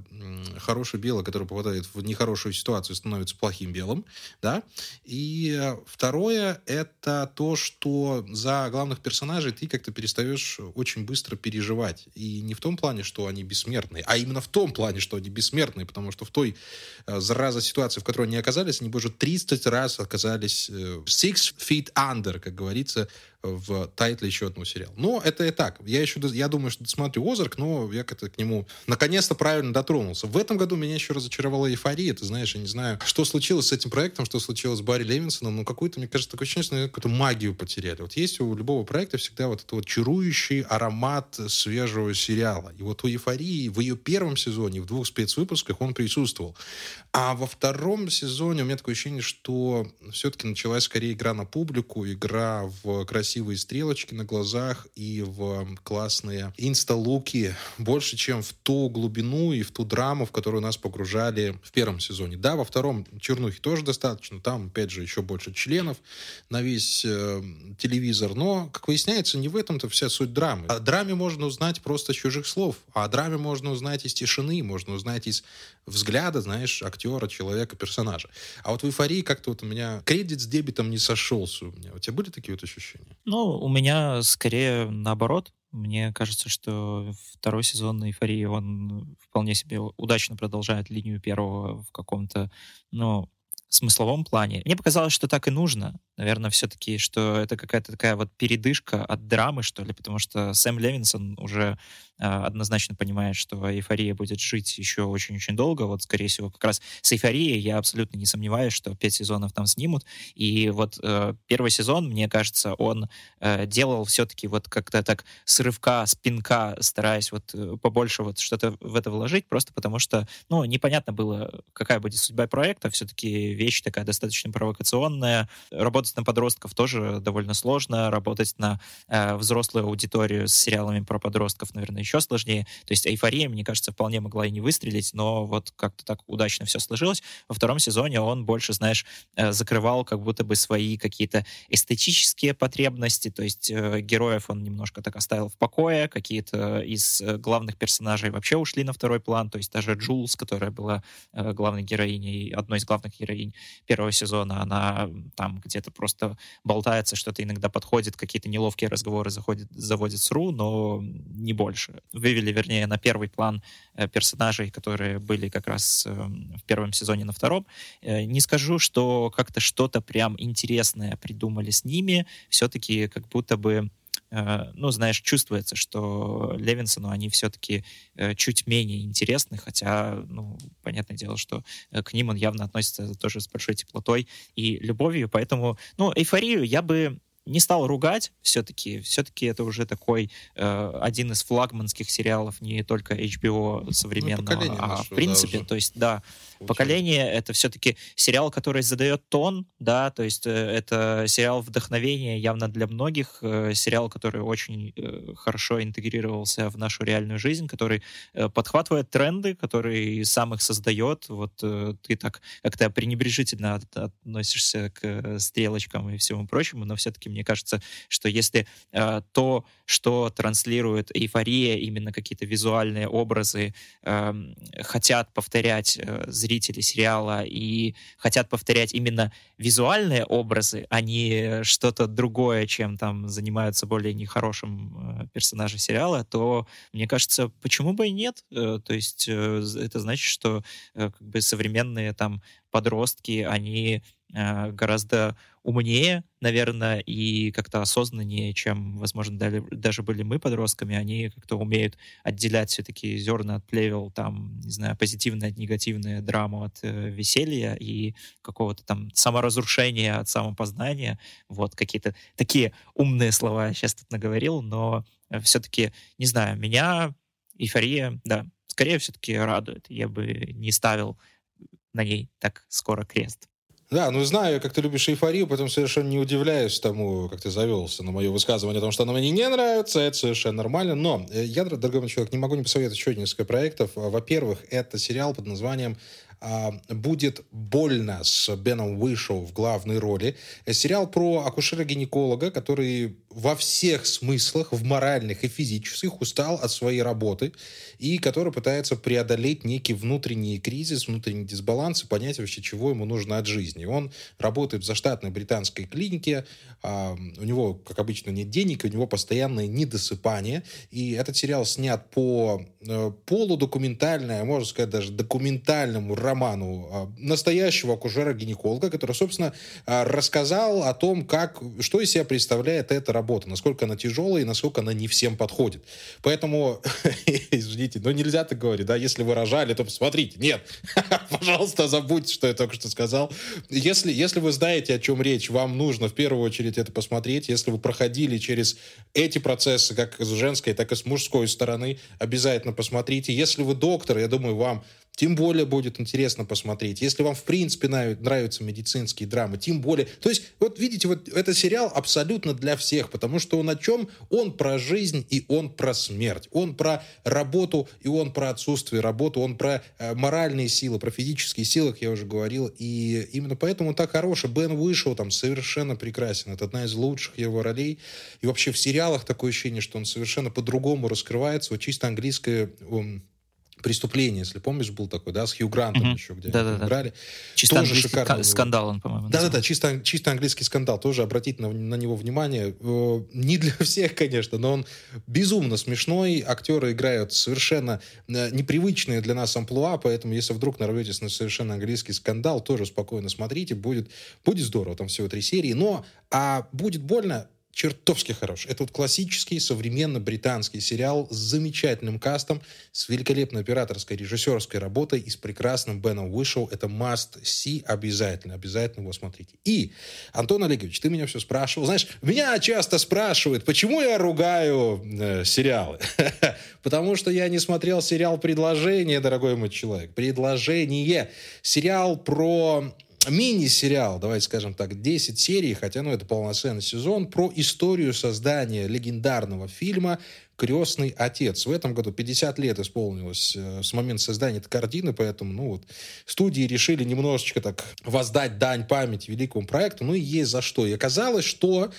хороший белый, который попадает в нехорошую ситуацию, становится плохим белым, да, и э, Второе — это то, что за главных персонажей ты как-то перестаешь очень быстро переживать. И не в том плане, что они бессмертные, а именно в том плане, что они бессмертные, потому что в той э, зараза ситуации, в которой они оказались, они бы уже 30 раз оказались э, six feet under, как говорится, в тайтле еще одного сериала. Но это и так. Я еще, я думаю, что досмотрю Озарк, но я как-то к нему наконец-то правильно дотронулся. В этом году меня еще разочаровала эйфория. Ты знаешь, я не знаю, что случилось с этим проектом, что случилось с Барри Левинсоном, но какую-то, мне кажется, такое ощущение, что какую-то магию потеряли. Вот есть у любого проекта всегда вот этот вот чарующий аромат свежего сериала. И вот у эйфории в ее первом сезоне, в двух спецвыпусках он присутствовал. А во втором сезоне у меня такое ощущение, что все-таки началась скорее игра на публику, игра в красивые стрелочки на глазах и в классные инста-луки больше, чем в ту глубину и в ту драму, в которую нас погружали в первом сезоне. Да, во втором чернухи тоже достаточно, там, опять же, еще больше членов на весь э, телевизор, но, как выясняется, не в этом-то вся суть драмы. О драме можно узнать просто с чужих слов, а о драме можно узнать из тишины, можно узнать из взгляда, знаешь, актера, человека, персонажа. А вот в эйфории как-то вот у меня кредит с дебетом не сошелся у меня. У тебя были такие вот ощущения? Ну, у меня скорее наоборот. Мне кажется, что второй сезон «Эйфории», он вполне себе удачно продолжает линию первого в каком-то, ну, смысловом плане. Мне показалось, что так и нужно. Наверное, все-таки, что это какая-то такая вот передышка от драмы, что ли, потому что Сэм Левинсон уже а, однозначно понимает, что эйфория будет жить еще очень-очень долго. Вот, скорее всего, как раз с эйфорией я абсолютно не сомневаюсь, что пять сезонов там снимут. И вот э, первый сезон, мне кажется, он э, делал все-таки вот как-то так с рывка, с пинка, стараясь вот э, побольше вот что-то в это вложить, просто потому что, ну, непонятно было, какая будет судьба проекта. Все-таки вещь такая достаточно провокационная. Работать работать на подростков тоже довольно сложно, работать на э, взрослую аудиторию с сериалами про подростков, наверное, еще сложнее. То есть «Эйфория», мне кажется, вполне могла и не выстрелить, но вот как-то так удачно все сложилось. Во втором сезоне он больше, знаешь, э, закрывал как будто бы свои какие-то эстетические потребности, то есть э, героев он немножко так оставил в покое, какие-то из э, главных персонажей вообще ушли на второй план, то есть даже Джулс, которая была э, главной героиней, одной из главных героинь первого сезона, она там где-то просто болтается, что-то иногда подходит, какие-то неловкие разговоры заходит, заводит с Ру, но не больше. Вывели, вернее, на первый план э, персонажей, которые были как раз э, в первом сезоне, на втором. Э, не скажу, что как-то что-то прям интересное придумали с ними, все-таки как будто бы ну, знаешь, чувствуется, что Левинсону они все-таки э, чуть менее интересны, хотя, ну, понятное дело, что э, к ним он явно относится тоже с большой теплотой и любовью, поэтому, ну, эйфорию я бы не стал ругать все-таки. Все-таки это уже такой э, один из флагманских сериалов не только HBO современного, ну, а в принципе, да, то есть, да, Получается. поколение это все-таки сериал, который задает тон, да, то есть э, это сериал вдохновения явно для многих, э, сериал, который очень э, хорошо интегрировался в нашу реальную жизнь, который э, подхватывает тренды, который сам их создает. Вот э, ты так как-то пренебрежительно от, относишься к э, стрелочкам и всему прочему, но все-таки мне мне кажется, что если э, то, что транслирует эйфория, именно какие-то визуальные образы, э, хотят повторять э, зрители сериала и хотят повторять именно визуальные образы, а не что-то другое, чем там занимаются более нехорошим э, персонажи сериала, то, мне кажется, почему бы и нет? Э, то есть э, это значит, что э, как бы современные там подростки, они гораздо умнее, наверное, и как-то осознаннее, чем, возможно, даже были мы подростками. Они как-то умеют отделять все-таки зерна от плевел, там, не знаю, позитивное от негативное, драму от э, веселья и какого-то там саморазрушения от самопознания. Вот какие-то такие умные слова я сейчас тут наговорил, но э, все-таки, не знаю, меня эйфория, да, скорее все-таки радует. Я бы не ставил на ней так скоро крест. Да, ну знаю, как ты любишь эйфорию, поэтому совершенно не удивляюсь тому, как ты завелся на мое высказывание о том, что она мне не нравится, это совершенно нормально. Но э, я, дорогой мой человек, не могу не посоветовать еще несколько проектов. Во-первых, это сериал под названием будет больно с Беном Уишоу в главной роли. Сериал про акушера-гинеколога, который во всех смыслах, в моральных и физических, устал от своей работы и который пытается преодолеть некий внутренний кризис, внутренний дисбаланс и понять вообще, чего ему нужно от жизни. Он работает в заштатной британской клинике, а, у него, как обычно, нет денег, у него постоянное недосыпание, и этот сериал снят по э, полудокументальному, можно сказать, даже документальному роману а, настоящего акушера-гинеколога, который, собственно, а, рассказал о том, как, что из себя представляет эта работа, насколько она тяжелая и насколько она не всем подходит. Поэтому, извините, но нельзя так говорить, да, если вы рожали, то посмотрите. Нет, пожалуйста, забудьте, что я только что сказал. Если, если вы знаете, о чем речь, вам нужно в первую очередь это посмотреть. Если вы проходили через эти процессы, как с женской, так и с мужской стороны, обязательно посмотрите. Если вы доктор, я думаю, вам тем более будет интересно посмотреть. Если вам, в принципе, нравятся медицинские драмы, тем более... То есть, вот видите, вот этот сериал абсолютно для всех, потому что он о чем? Он про жизнь и он про смерть. Он про работу и он про отсутствие работы. Он про э, моральные силы, про физические силы, как я уже говорил. И именно поэтому он так хороший. Бен вышел там совершенно прекрасен. Это одна из лучших его ролей. И вообще в сериалах такое ощущение, что он совершенно по-другому раскрывается. Вот чисто английское преступление, если помнишь, был такой, да, с Хью Грантом mm-hmm. еще, где да, да, играли. Чисто тоже шикарный скандал он, по-моему. Да-да-да, чисто, чисто английский скандал. Тоже обратить на, на него внимание. Э, не для всех, конечно, но он безумно смешной. Актеры играют совершенно э, непривычные для нас амплуа, поэтому если вдруг нарветесь на совершенно английский скандал, тоже спокойно смотрите. Будет, будет здорово, там всего три серии. Но а будет больно, чертовски хорош. Это вот классический современный британский сериал с замечательным кастом, с великолепной операторской режиссерской работой и с прекрасным Беном Уишоу. Это must see обязательно. Обязательно его смотрите. И, Антон Олегович, ты меня все спрашивал. Знаешь, меня часто спрашивают, почему я ругаю э, сериалы. Потому что я не смотрел сериал «Предложение», дорогой мой человек. «Предложение». Сериал про мини-сериал, давайте скажем так, 10 серий, хотя ну, это полноценный сезон, про историю создания легендарного фильма «Крестный отец». В этом году 50 лет исполнилось э, с момента создания этой картины, поэтому ну, вот, студии решили немножечко так воздать дань памяти великому проекту, ну и есть за что. И оказалось, что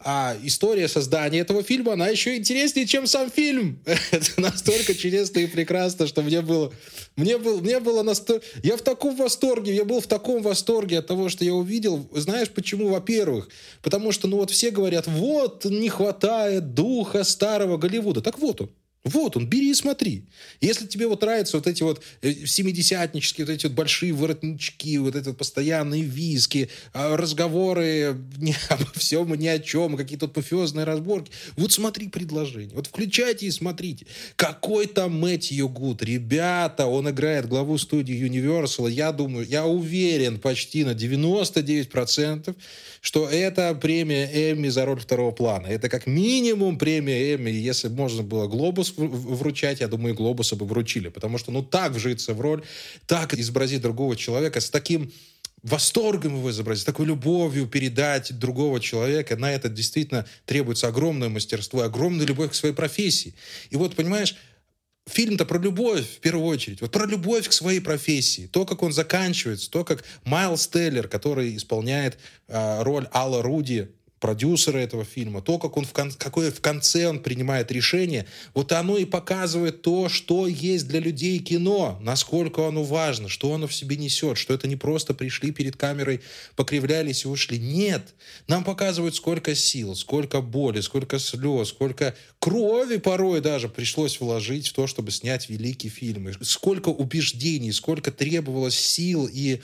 а история создания этого фильма, она еще интереснее, чем сам фильм. Это настолько чудесно и прекрасно, что мне было... Мне было, мне было настолько... Я в таком восторге, я был в таком восторге от того, что я увидел. Знаешь почему? Во-первых, потому что, ну вот все говорят, вот, не хватает духа старого Голливуда. Так вот он. Вот он, бери и смотри. Если тебе вот нравятся вот эти вот э, семидесятнические, вот эти вот большие воротнички, вот эти вот постоянные виски, а, разговоры не обо всем и ни о чем, какие-то вот мафиозные разборки, вот смотри предложение. Вот включайте и смотрите. Какой там Мэтью Гуд. Ребята, он играет главу студии Universal. Я думаю, я уверен почти на 99%, что это премия Эмми за роль второго плана. Это как минимум премия Эмми, если можно было глобус вручать, я думаю, глобуса бы вручили. Потому что, ну, так вжиться в роль, так изобразить другого человека с таким восторгом его изобразить, такой любовью передать другого человека, на это действительно требуется огромное мастерство, огромная любовь к своей профессии. И вот, понимаешь, фильм-то про любовь в первую очередь. Вот про любовь к своей профессии. То, как он заканчивается, то, как Майлз Теллер, который исполняет э, роль Алла Руди продюсера этого фильма, то, как он в кон- какое в конце он принимает решение, вот оно и показывает то, что есть для людей кино, насколько оно важно, что оно в себе несет, что это не просто пришли перед камерой, покривлялись и ушли. Нет, нам показывают, сколько сил, сколько боли, сколько слез, сколько крови порой даже пришлось вложить в то, чтобы снять великий фильм, сколько убеждений, сколько требовалось сил и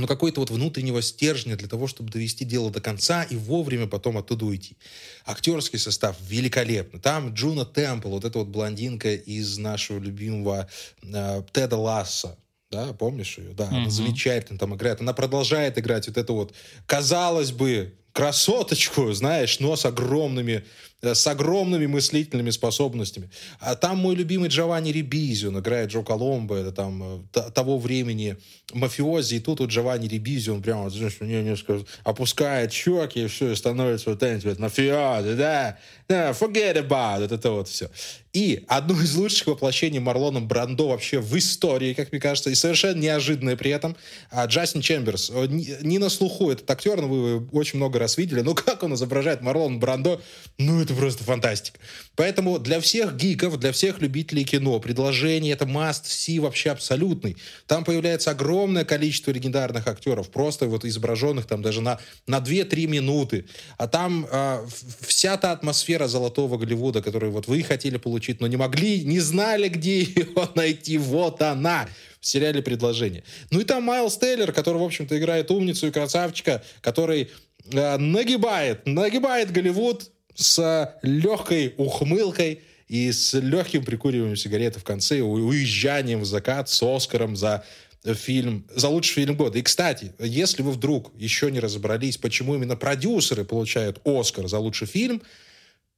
ну, какой-то вот внутреннего стержня для того, чтобы довести дело до конца и вовремя потом оттуда уйти. Актерский состав великолепный. Там Джуно Темпл, вот эта вот блондинка из нашего любимого э, Теда Ласса, да, помнишь ее? Да, mm-hmm. она замечательно там играет. Она продолжает играть вот эту вот, казалось бы, красоточку, знаешь, но с огромными Э, с огромными мыслительными способностями. А там мой любимый Джованни Рибизи он играет Джо Коломбо, это там э, того времени мафиози, и тут вот Джованни Рибизион он прямо, знаешь, мне несколько опускает щеки, и все, и становится вот этим, мафиози, да, да, forget about it, это вот все. И одно из лучших воплощений Марлоном Брандо вообще в истории, как мне кажется, и совершенно неожиданное при этом, а, Джастин Чемберс. Не, не на слуху этот актер, но вы очень много раз видели, но как он изображает Марлона Брандо, ну, это просто фантастика. Поэтому для всех гиков, для всех любителей кино, предложение это must see вообще абсолютный. Там появляется огромное количество легендарных актеров, просто вот изображенных там даже на, на 2-3 минуты. А там э, вся та атмосфера золотого Голливуда, которую вот вы хотели получить, но не могли, не знали, где ее найти, вот она в сериале «Предложение». Ну и там Майлз Тейлор, который, в общем-то, играет умницу и красавчика, который нагибает, нагибает Голливуд с легкой ухмылкой и с легким прикуриванием сигареты в конце, уезжанием в закат с Оскаром за фильм, за лучший фильм года. И, кстати, если вы вдруг еще не разобрались, почему именно продюсеры получают Оскар за лучший фильм,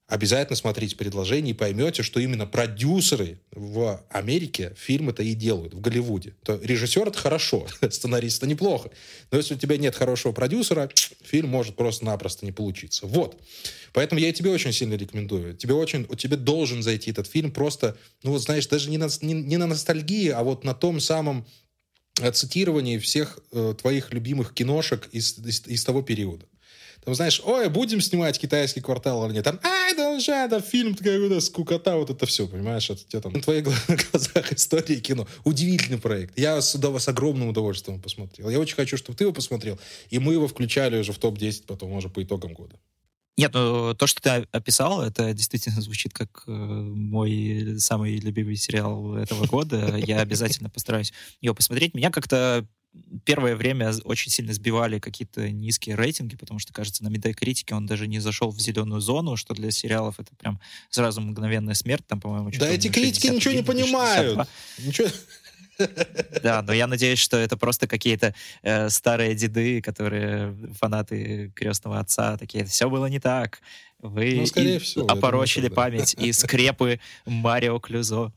обязательно смотрите предложение и поймете, что именно продюсеры в Америке фильмы-то и делают, в Голливуде. То режиссер — это хорошо, сценарист — это неплохо. Но если у тебя нет хорошего продюсера, фильм может просто-напросто не получиться. Вот. Поэтому я тебе очень сильно рекомендую. Тебе очень, тебе должен зайти этот фильм просто, ну вот знаешь, даже не на, не, не на ностальгии, а вот на том самом э, цитировании всех э, твоих любимых киношек из, из, из того периода. Там, знаешь, ой, будем снимать китайский квартал или нет. Там, ай, да уже, это фильм, какая-то скукота, вот это все, понимаешь? Это тебе там на твоих глазах истории кино. Удивительный проект. Я с, с огромным удовольствием посмотрел. Я очень хочу, чтобы ты его посмотрел, и мы его включали уже в топ-10 потом, уже по итогам года. Нет, ну то, что ты описал, это действительно звучит как э, мой самый любимый сериал этого года. Я обязательно постараюсь его посмотреть. Меня как-то первое время очень сильно сбивали какие-то низкие рейтинги, потому что, кажется, на Метакритике он даже не зашел в зеленую зону, что для сериалов это прям сразу мгновенная смерть, там, по-моему, Да эти критики ничего не понимают. Ничего... Да, но я надеюсь, что это просто какие-то э, старые деды, которые фанаты крестного отца, такие, все было не так. Вы ну, и всего, опорочили думаю, память да. и скрепы Марио Клюзо.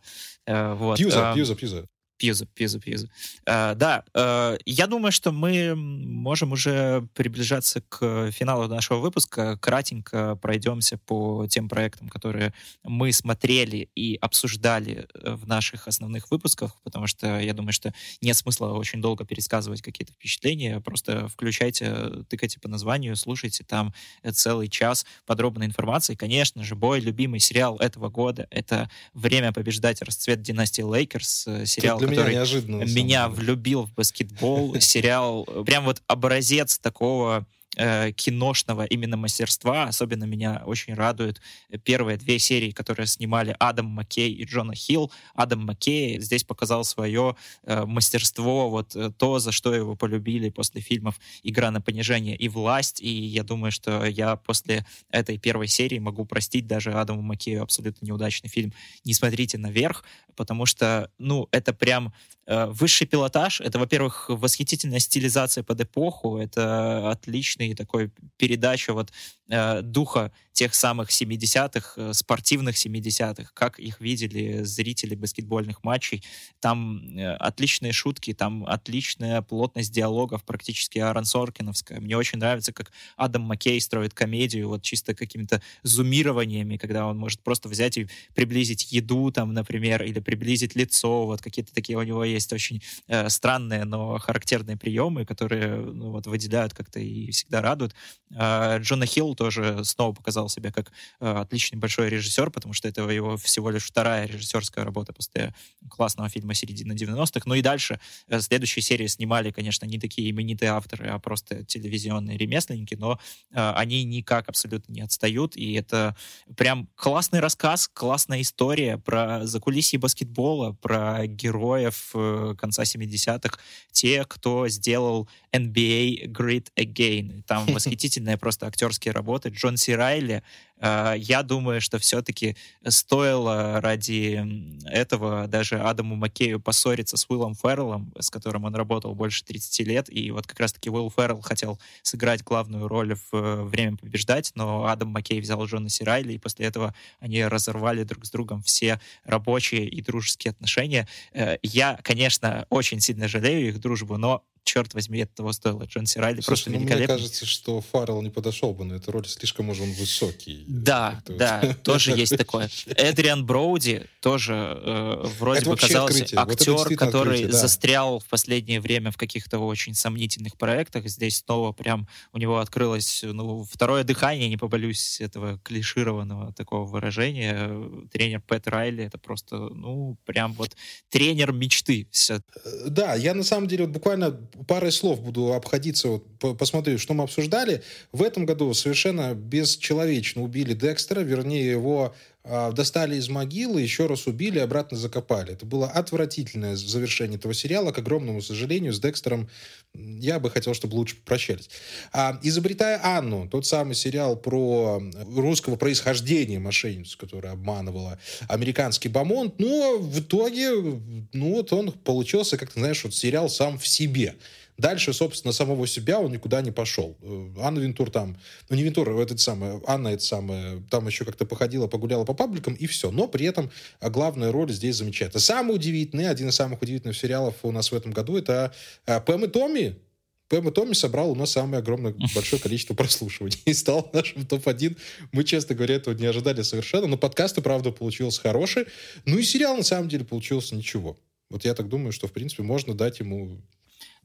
Э, вот. Пьюза, э, Пьюза, Пьюза. Пьюзу, пьюзу, пьюзу. Uh, да, uh, я думаю, что мы можем уже приближаться к финалу нашего выпуска. Кратенько пройдемся по тем проектам, которые мы смотрели и обсуждали э, в наших основных выпусках, потому что я думаю, что нет смысла очень долго пересказывать какие-то впечатления. Просто включайте, тыкайте по названию, слушайте там целый час подробной информации. Конечно же, бой любимый сериал этого года — это «Время побеждать. Расцвет династии Лейкерс». Сериал, для который меня, неожиданно, меня влюбил в баскетбол. Сериал, прям вот образец такого э, киношного именно мастерства. Особенно меня очень радуют первые две серии, которые снимали Адам Маккей и Джона Хилл. Адам Маккей здесь показал свое э, мастерство, вот э, то, за что его полюбили после фильмов «Игра на понижение» и «Власть». И я думаю, что я после этой первой серии могу простить даже Адаму Маккею абсолютно неудачный фильм «Не смотрите наверх», потому что, ну, это прям э, высший пилотаж. Это, во-первых, восхитительная стилизация под эпоху, это отличный такой передача вот э, духа тех самых 70-х, э, спортивных 70-х, как их видели зрители баскетбольных матчей. Там э, отличные шутки, там отличная плотность диалогов, практически Аарон Соркиновская. Мне очень нравится, как Адам Маккей строит комедию вот чисто какими-то зумированиями, когда он может просто взять и приблизить еду, там, например, или приблизить лицо, вот какие-то такие у него есть очень э, странные, но характерные приемы, которые ну, вот выделяют как-то и всегда радуют. Э, Джона Хилл тоже снова показал себя как э, отличный большой режиссер, потому что это его всего лишь вторая режиссерская работа после классного фильма середины 90-х. Ну и дальше э, следующие серии снимали, конечно, не такие именитые авторы, а просто телевизионные ремесленники, но э, они никак абсолютно не отстают, и это прям классный рассказ, классная история про закулисье баскетбола, про героев э, конца 70-х, те, кто сделал NBA Great Again. Там восхитительная просто актерские работы. Джон Си Райли, а, я думаю, что все-таки стоило ради этого даже Адаму Маккею поссориться с Уиллом Ферреллом, с которым он работал больше 30 лет, и вот как раз-таки Уилл Феррелл хотел сыграть главную роль в э, «Время побеждать», но Адам Маккей взял Джона Сирайли, и после этого они разорвали друг с другом все рабочие и дружеские отношения. Э, я, конечно, очень сильно жалею их дружбу, но черт возьми, это того стоило. Джон Си Райли Слушай, просто ну, великолепный. Мне кажется, что Фаррелл не подошел бы на эту роль, слишком уж он высокий. Да, да, тоже есть такое. Эдриан Броуди тоже э, вроде бы казался актер, который застрял в последнее время в каких-то очень сомнительных проектах. Здесь снова прям у него открылось ну, второе дыхание, не поболюсь этого клишированного такого выражения. Тренер Пэт Райли, это просто, ну, прям вот тренер мечты. Все. Э, да, я на самом деле вот буквально парой слов буду обходиться, вот, посмотрю, что мы обсуждали. В этом году совершенно бесчеловечно убили Декстера, вернее, его достали из могилы, еще раз убили, обратно закопали. Это было отвратительное завершение этого сериала, к огромному сожалению, с Декстером я бы хотел, чтобы лучше попрощались. А, «Изобретая Анну», тот самый сериал про русского происхождения мошенницу, которая обманывала американский бомонд, но в итоге, ну вот он получился, как ты знаешь, вот сериал сам в себе. Дальше, собственно, самого себя он никуда не пошел. Э, Анна Винтур там, ну не Винтур, а этот самый, Анна это самое, там еще как-то походила, погуляла по пабликам и все. Но при этом главная роль здесь замечательная. Самый удивительный, один из самых удивительных сериалов у нас в этом году это а, Пэм и Томми, Пэм и Томми собрал у нас самое огромное, большое количество прослушиваний и стал нашим топ-1. Мы, честно говоря, этого не ожидали совершенно, но подкасты, правда, получился хороший. Ну и сериал, на самом деле, получился ничего. Вот я так думаю, что, в принципе, можно дать ему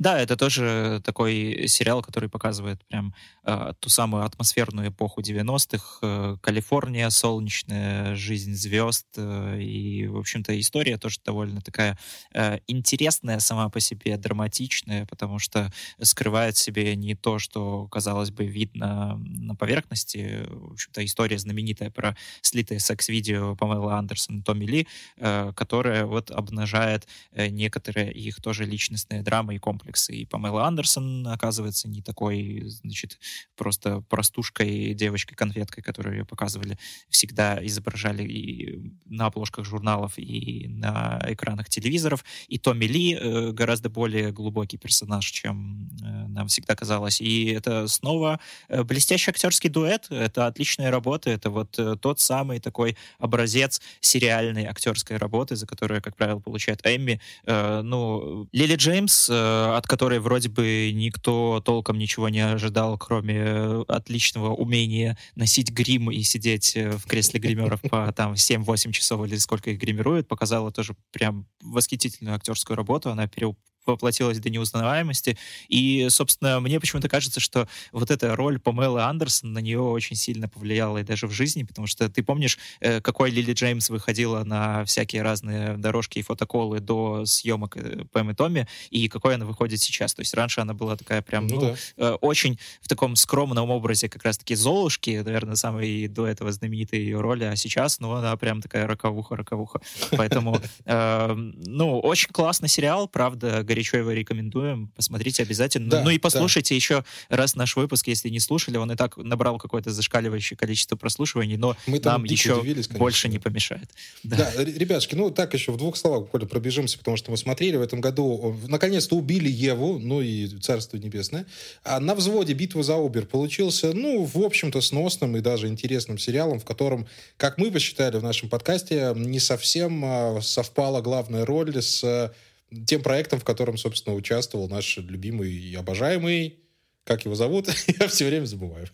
да, это тоже такой сериал, который показывает прям э, ту самую атмосферную эпоху 90-х. Э, Калифорния, солнечная жизнь звезд. Э, и, в общем-то, история тоже довольно такая э, интересная сама по себе, драматичная, потому что скрывает в себе не то, что, казалось бы, видно на поверхности. В общем-то, история знаменитая про слитое секс-видео Памела Андерсон и Томми Ли, э, которая вот обнажает э, некоторые их тоже личностные драмы и комплексы комплексы. И Памела Андерсон, оказывается, не такой, значит, просто простушкой, девочкой-конфеткой, которую ее показывали, всегда изображали и на обложках журналов, и на экранах телевизоров. И Томми Ли э, гораздо более глубокий персонаж, чем э, нам всегда казалось. И это снова э, блестящий актерский дуэт, это отличная работа, это вот тот самый такой образец сериальной актерской работы, за которую, как правило, получает Эмми. Ну, Лили Джеймс, от которой вроде бы никто толком ничего не ожидал, кроме э, отличного умения носить грим и сидеть э, в кресле гримеров по там 7-8 часов или сколько их гримируют, показала тоже прям восхитительную актерскую работу. Она пере, воплотилась до неузнаваемости. И, собственно, мне почему-то кажется, что вот эта роль Памелы Андерсон на нее очень сильно повлияла и даже в жизни, потому что ты помнишь, э, какой Лили Джеймс выходила на всякие разные дорожки и фотоколы до съемок э, Пэм и Томми, и какой она выходит сейчас. То есть раньше она была такая прям, ну, ну да. Э, очень в таком скромном образе как раз-таки Золушки, наверное, самой до этого знаменитой ее роли, а сейчас, ну, она прям такая роковуха-роковуха. Поэтому, ну, очень классный сериал, правда, горячо его рекомендуем. Посмотрите обязательно. Да, ну и послушайте да. еще раз наш выпуск, если не слушали. Он и так набрал какое-то зашкаливающее количество прослушиваний, но Мы нам еще больше не помешает. Да. да, ребятушки, ну так еще в двух словах буквально пробежимся, потому что мы смотрели в этом году, наконец-то убили Еву, ну и Царство Небесное. А на взводе «Битва за Убер» получился, ну, в общем-то, сносным и даже интересным сериалом, в котором, как мы посчитали в нашем подкасте, не совсем а, совпала главная роль с тем проектом, в котором, собственно, участвовал наш любимый и обожаемый как его зовут? Я все время забываю.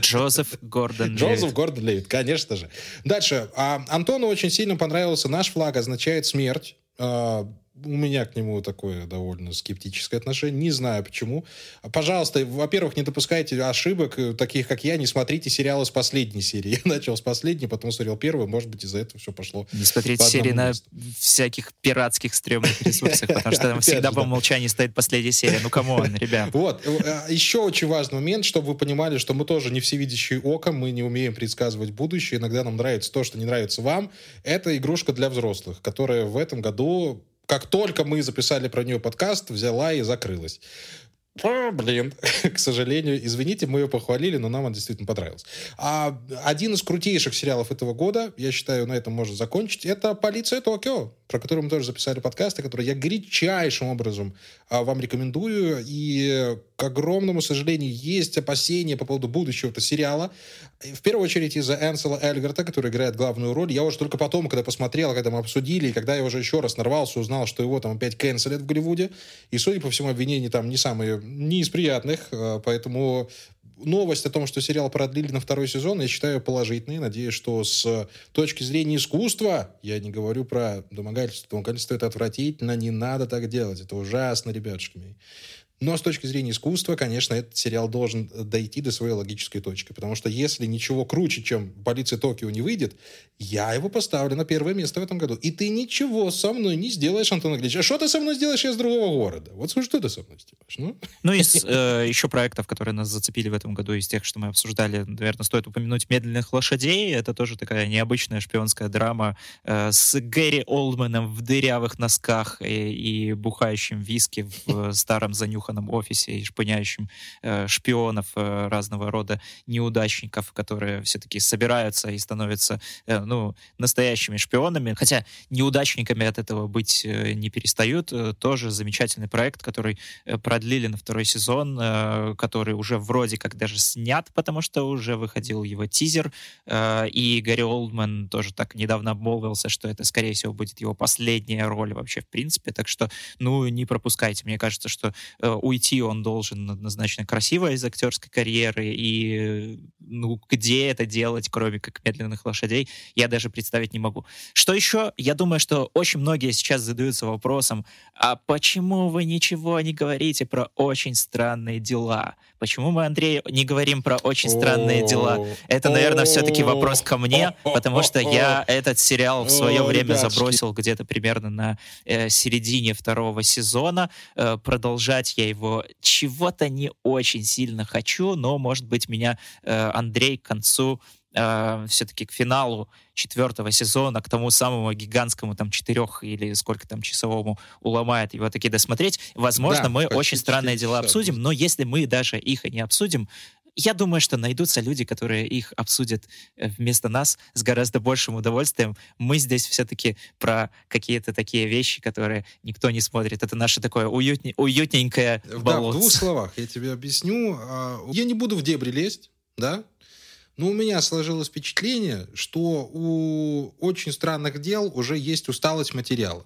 Джозеф Гордон Джозеф Гордон Левит, конечно же. Дальше. А, Антону очень сильно понравился «Наш флаг означает смерть». А, у меня к нему такое довольно скептическое отношение. Не знаю почему. Пожалуйста, во-первых, не допускайте ошибок, э, таких как я. Не смотрите сериалы с последней серии. Я начал с последней, потом смотрел первую. Может быть, из-за этого все пошло. Не смотрите серии на всяких пиратских стрёмных ресурсах, потому что там всегда по умолчанию стоит последняя серия. Ну, come on, ребят. Вот. Э, э, Еще очень важный момент, чтобы вы понимали, что мы тоже не всевидящее око, мы не умеем предсказывать будущее. Иногда нам нравится то, что не нравится вам. Это игрушка для взрослых, которая в этом году как только мы записали про нее подкаст, взяла и закрылась. О, блин, к сожалению, извините, мы ее похвалили, но нам он действительно понравился. А один из крутейших сериалов этого года, я считаю, на этом можно закончить, это «Полиция Токио», про который мы тоже записали подкасты, который я горячайшим образом а, вам рекомендую. И, к огромному сожалению, есть опасения по поводу будущего этого сериала. В первую очередь из-за Энсела Эльгарта, который играет главную роль. Я уже только потом, когда посмотрел, когда мы обсудили, и когда я уже еще раз нарвался, узнал, что его там опять канцелят в Голливуде. И, судя по всему, обвинения там не самые, не из приятных. А, поэтому новость о том, что сериал продлили на второй сезон, я считаю положительной. Надеюсь, что с точки зрения искусства, я не говорю про домогательство, домогательство это отвратительно, не надо так делать, это ужасно, ребятушки мои. Но с точки зрения искусства, конечно, этот сериал должен дойти до своей логической точки. Потому что если ничего круче, чем «Полиция Токио» не выйдет, я его поставлю на первое место в этом году. И ты ничего со мной не сделаешь, Антон Андреевич. А что ты со мной сделаешь, я из другого города? Вот что ты со мной сделаешь? Ну, ну из э, еще проектов, которые нас зацепили в этом году, из тех, что мы обсуждали, наверное, стоит упомянуть «Медленных лошадей». Это тоже такая необычная шпионская драма э, с Гэри Олдманом в дырявых носках и, и бухающим виски в э, старом занюханном занюханном офисе и шпыняющим э, шпионов э, разного рода неудачников, которые все-таки собираются и становятся э, ну, настоящими шпионами. Хотя неудачниками от этого быть э, не перестают. Э, тоже замечательный проект, который э, продлили на второй сезон, э, который уже вроде как даже снят, потому что уже выходил его тизер. Э, и Гарри Олдман тоже так недавно обмолвился, что это, скорее всего, будет его последняя роль вообще в принципе. Так что, ну, не пропускайте. Мне кажется, что э, уйти он должен однозначно красиво из актерской карьеры, и ну, где это делать, кроме как медленных лошадей, я даже представить не могу. Что еще? Я думаю, что очень многие сейчас задаются вопросом, а почему вы ничего не говорите про очень странные дела? Почему мы, Андрей, не говорим про очень странные дела? Это, наверное, все-таки вопрос ко мне, потому что я этот сериал в свое время забросил где-то примерно на э, середине второго сезона. Э, продолжать я его чего-то не очень сильно хочу, но, может быть, меня э, Андрей к концу э, все-таки к финалу четвертого сезона, к тому самому гигантскому там четырех или сколько там часовому уломает его таки досмотреть. Возможно, да, мы очень странные дела обсудим, но если мы даже их и не обсудим, я думаю, что найдутся люди, которые их обсудят э, вместо нас с гораздо большим удовольствием. Мы здесь все-таки про какие-то такие вещи, которые никто не смотрит. Это наше такое уютне, уютненькое болото. Да, в двух словах я тебе объясню. А, я не буду в дебри лезть, да? Но у меня сложилось впечатление, что у очень странных дел уже есть усталость материала.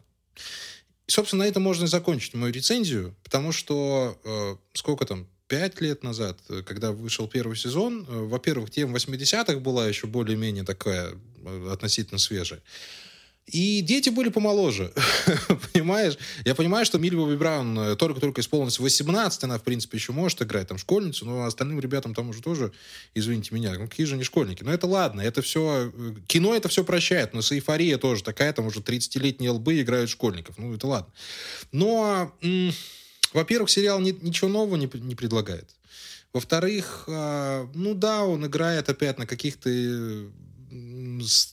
И, собственно, на этом можно и закончить мою рецензию, потому что э, сколько там, пять лет назад, э, когда вышел первый сезон, э, во-первых, тема 80-х была еще более-менее такая э, относительно свежая. И дети были помоложе, понимаешь? Я понимаю, что Мильва Браун только-только исполнилось 18, она, в принципе, еще может играть там школьницу, но остальным ребятам там уже тоже, извините меня, ну какие же не школьники. Но это ладно, это все, кино это все прощает, но с эйфория тоже такая, там уже 30-летние лбы играют школьников, ну это ладно. Но во-первых, сериал ни, ничего нового не, не предлагает. Во-вторых, э, ну да, он играет опять на каких-то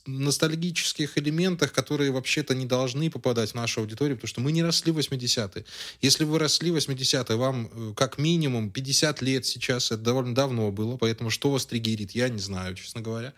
ностальгических элементах, которые вообще-то не должны попадать в нашу аудиторию, потому что мы не росли в 80-е. Если вы росли в 80-е, вам э, как минимум 50 лет сейчас, это довольно давно было, поэтому что вас триггерит, я не знаю, честно говоря.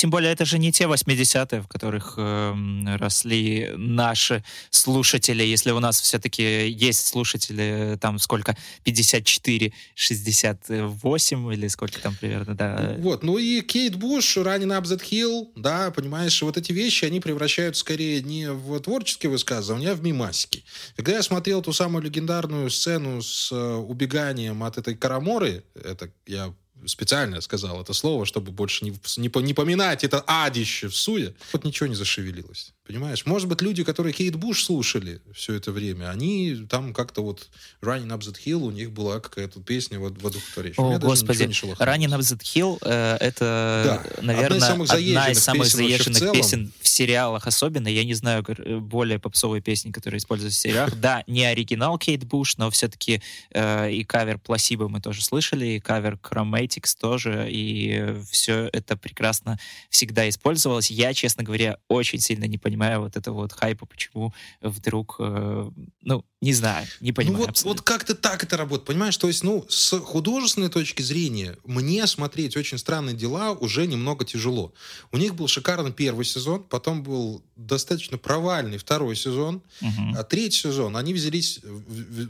Тем более, это же не те 80-е, в которых э, росли наши слушатели. Если у нас все-таки есть слушатели, там сколько, 54, 68 или сколько там примерно, да. Вот, ну и Кейт Буш, Running Up That Hill, да, понимаешь, вот эти вещи, они превращают скорее не в творческие высказывания, а в мимасики. Когда я смотрел ту самую легендарную сцену с э, убеганием от этой Караморы, это я специально сказал это слово, чтобы больше не, не, не поминать это адище в суе. Вот ничего не зашевелилось. Понимаешь? Может быть, люди, которые Кейт Буш слушали все это время, они там как-то вот Running Up That Hill, у них была какая-то песня вот воодухотворяющая. О, господи, Running Up That Hill э, это, да. наверное, одна из самых заезженных, из самых песен, заезженных песен в сериалах особенно. Я не знаю более попсовые песни, которые используются в сериалах. Да, не оригинал Кейт Буш, но все-таки э, и кавер Пласибо мы тоже слышали, и кавер Chromatics тоже, и все это прекрасно всегда использовалось. Я, честно говоря, очень сильно не понимаю, понимаю вот этого вот хайпа, почему вдруг, э, ну, не знаю, не понимаю. Ну вот, вот как-то так это работает, понимаешь? То есть, ну, с художественной точки зрения, мне смотреть «Очень странные дела» уже немного тяжело. У них был шикарный первый сезон, потом был достаточно провальный второй сезон, угу. а третий сезон они взялись,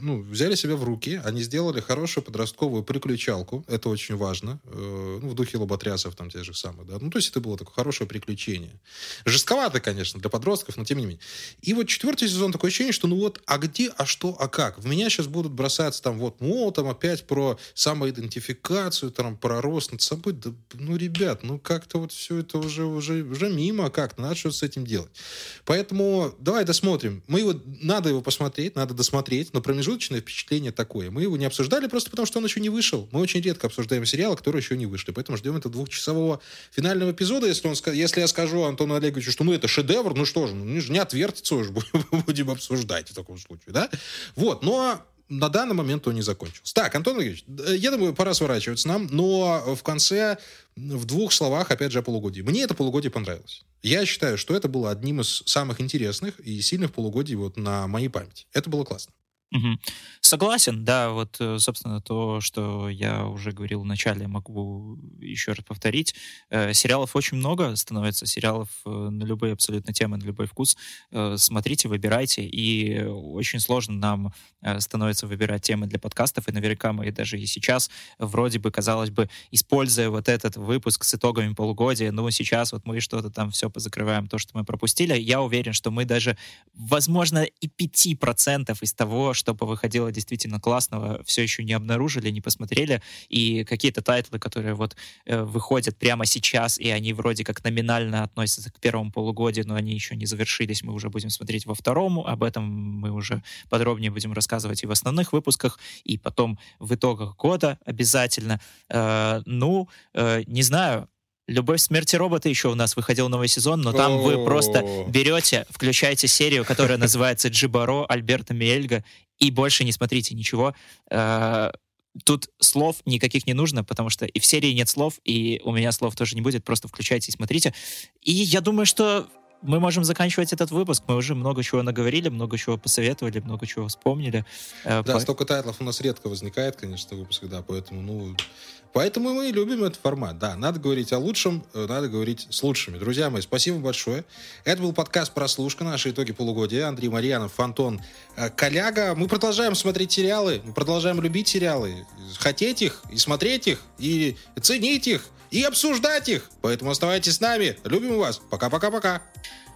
ну, взяли себя в руки, они сделали хорошую подростковую приключалку, это очень важно, э, ну, в духе лоботрясов там те же самые, да, ну, то есть это было такое хорошее приключение. Жестковато, конечно, для подростков, но тем не менее. И вот четвертый сезон такое ощущение, что ну вот, а где, а что, а как? В меня сейчас будут бросаться там вот, мол, там опять про самоидентификацию, там про рост над собой. Да, ну, ребят, ну как-то вот все это уже, уже, уже мимо, как надо что-то с этим делать. Поэтому давай досмотрим. Мы его, надо его посмотреть, надо досмотреть, но промежуточное впечатление такое. Мы его не обсуждали просто потому, что он еще не вышел. Мы очень редко обсуждаем сериалы, которые еще не вышли. Поэтому ждем этого двухчасового финального эпизода. Если, он, если я скажу Антону Олеговичу, что ну это шедевр, ну что же, ну не отвертится уже, будем обсуждать в таком случае, да? Вот, но на данный момент он не закончился. Так, Антон Ильич, я думаю, пора сворачиваться нам, но в конце, в двух словах, опять же, о полугодии. Мне это полугодие понравилось. Я считаю, что это было одним из самых интересных и сильных полугодий вот на моей памяти. Это было классно. Угу. Согласен, да, вот, э, собственно, то, что я уже говорил в начале, могу еще раз повторить. Э, сериалов очень много становится, сериалов э, на любые абсолютно темы, на любой вкус. Э, смотрите, выбирайте, и очень сложно нам э, становится выбирать темы для подкастов, и наверняка мы даже и сейчас, вроде бы, казалось бы, используя вот этот выпуск с итогами полугодия, ну, сейчас вот мы что-то там все позакрываем, то, что мы пропустили, я уверен, что мы даже, возможно, и 5% из того, что выходило действительно классного, все еще не обнаружили, не посмотрели. И какие-то тайтлы, которые вот э, выходят прямо сейчас, и они вроде как номинально относятся к первому полугодию, но они еще не завершились, мы уже будем смотреть во второму. Об этом мы уже подробнее будем рассказывать и в основных выпусках, и потом в итогах года обязательно. Э, ну, э, не знаю, Любовь смерти робота еще у нас выходил новый сезон, но там вы просто берете, включаете серию, которая называется Джибаро Альберта Миэльга, и больше не смотрите ничего. Э, Тут слов никаких не нужно, потому что и в серии нет слов, и у меня слов тоже не будет, просто включайте и смотрите. И я думаю, что мы можем заканчивать этот выпуск. Мы уже много чего наговорили, много чего посоветовали, много чего вспомнили. Э, да, По... столько тайтлов у нас редко возникает, конечно, выпуск, да, поэтому, ну, Поэтому мы любим этот формат. Да, надо говорить о лучшем, э, надо говорить с лучшими. Друзья мои, спасибо большое. Это был подкаст «Прослушка», наши итоги полугодия. Андрей Марьянов, Антон э, Коляга. Мы продолжаем смотреть сериалы, мы продолжаем любить сериалы, хотеть их, и смотреть их, и ценить их, и обсуждать их. Поэтому оставайтесь с нами. Любим вас. Пока-пока-пока.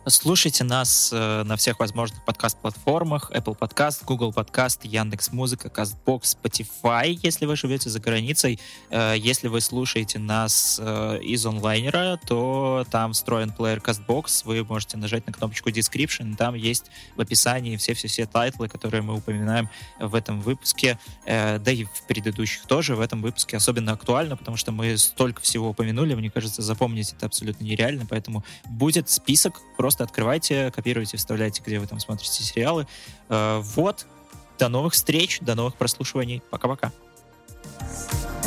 Слушайте нас э, на всех возможных подкаст-платформах. Apple Podcast, Google Podcast, Яндекс Музыка, CastBox, Spotify, если вы живете за границей. Э, если вы слушаете нас э, из онлайнера, то там встроен плеер CastBox. Вы можете нажать на кнопочку Description. Там есть в описании все-все-все тайтлы, которые мы упоминаем в этом выпуске. Э, да и в предыдущих тоже. В этом выпуске особенно актуально, потому что мы столько всего упомянули. Мне кажется, запомнить это абсолютно нереально. Поэтому будет список просто Просто открывайте, копируйте, вставляйте, где вы там смотрите сериалы. Э, вот. До новых встреч, до новых прослушиваний. Пока-пока. thank you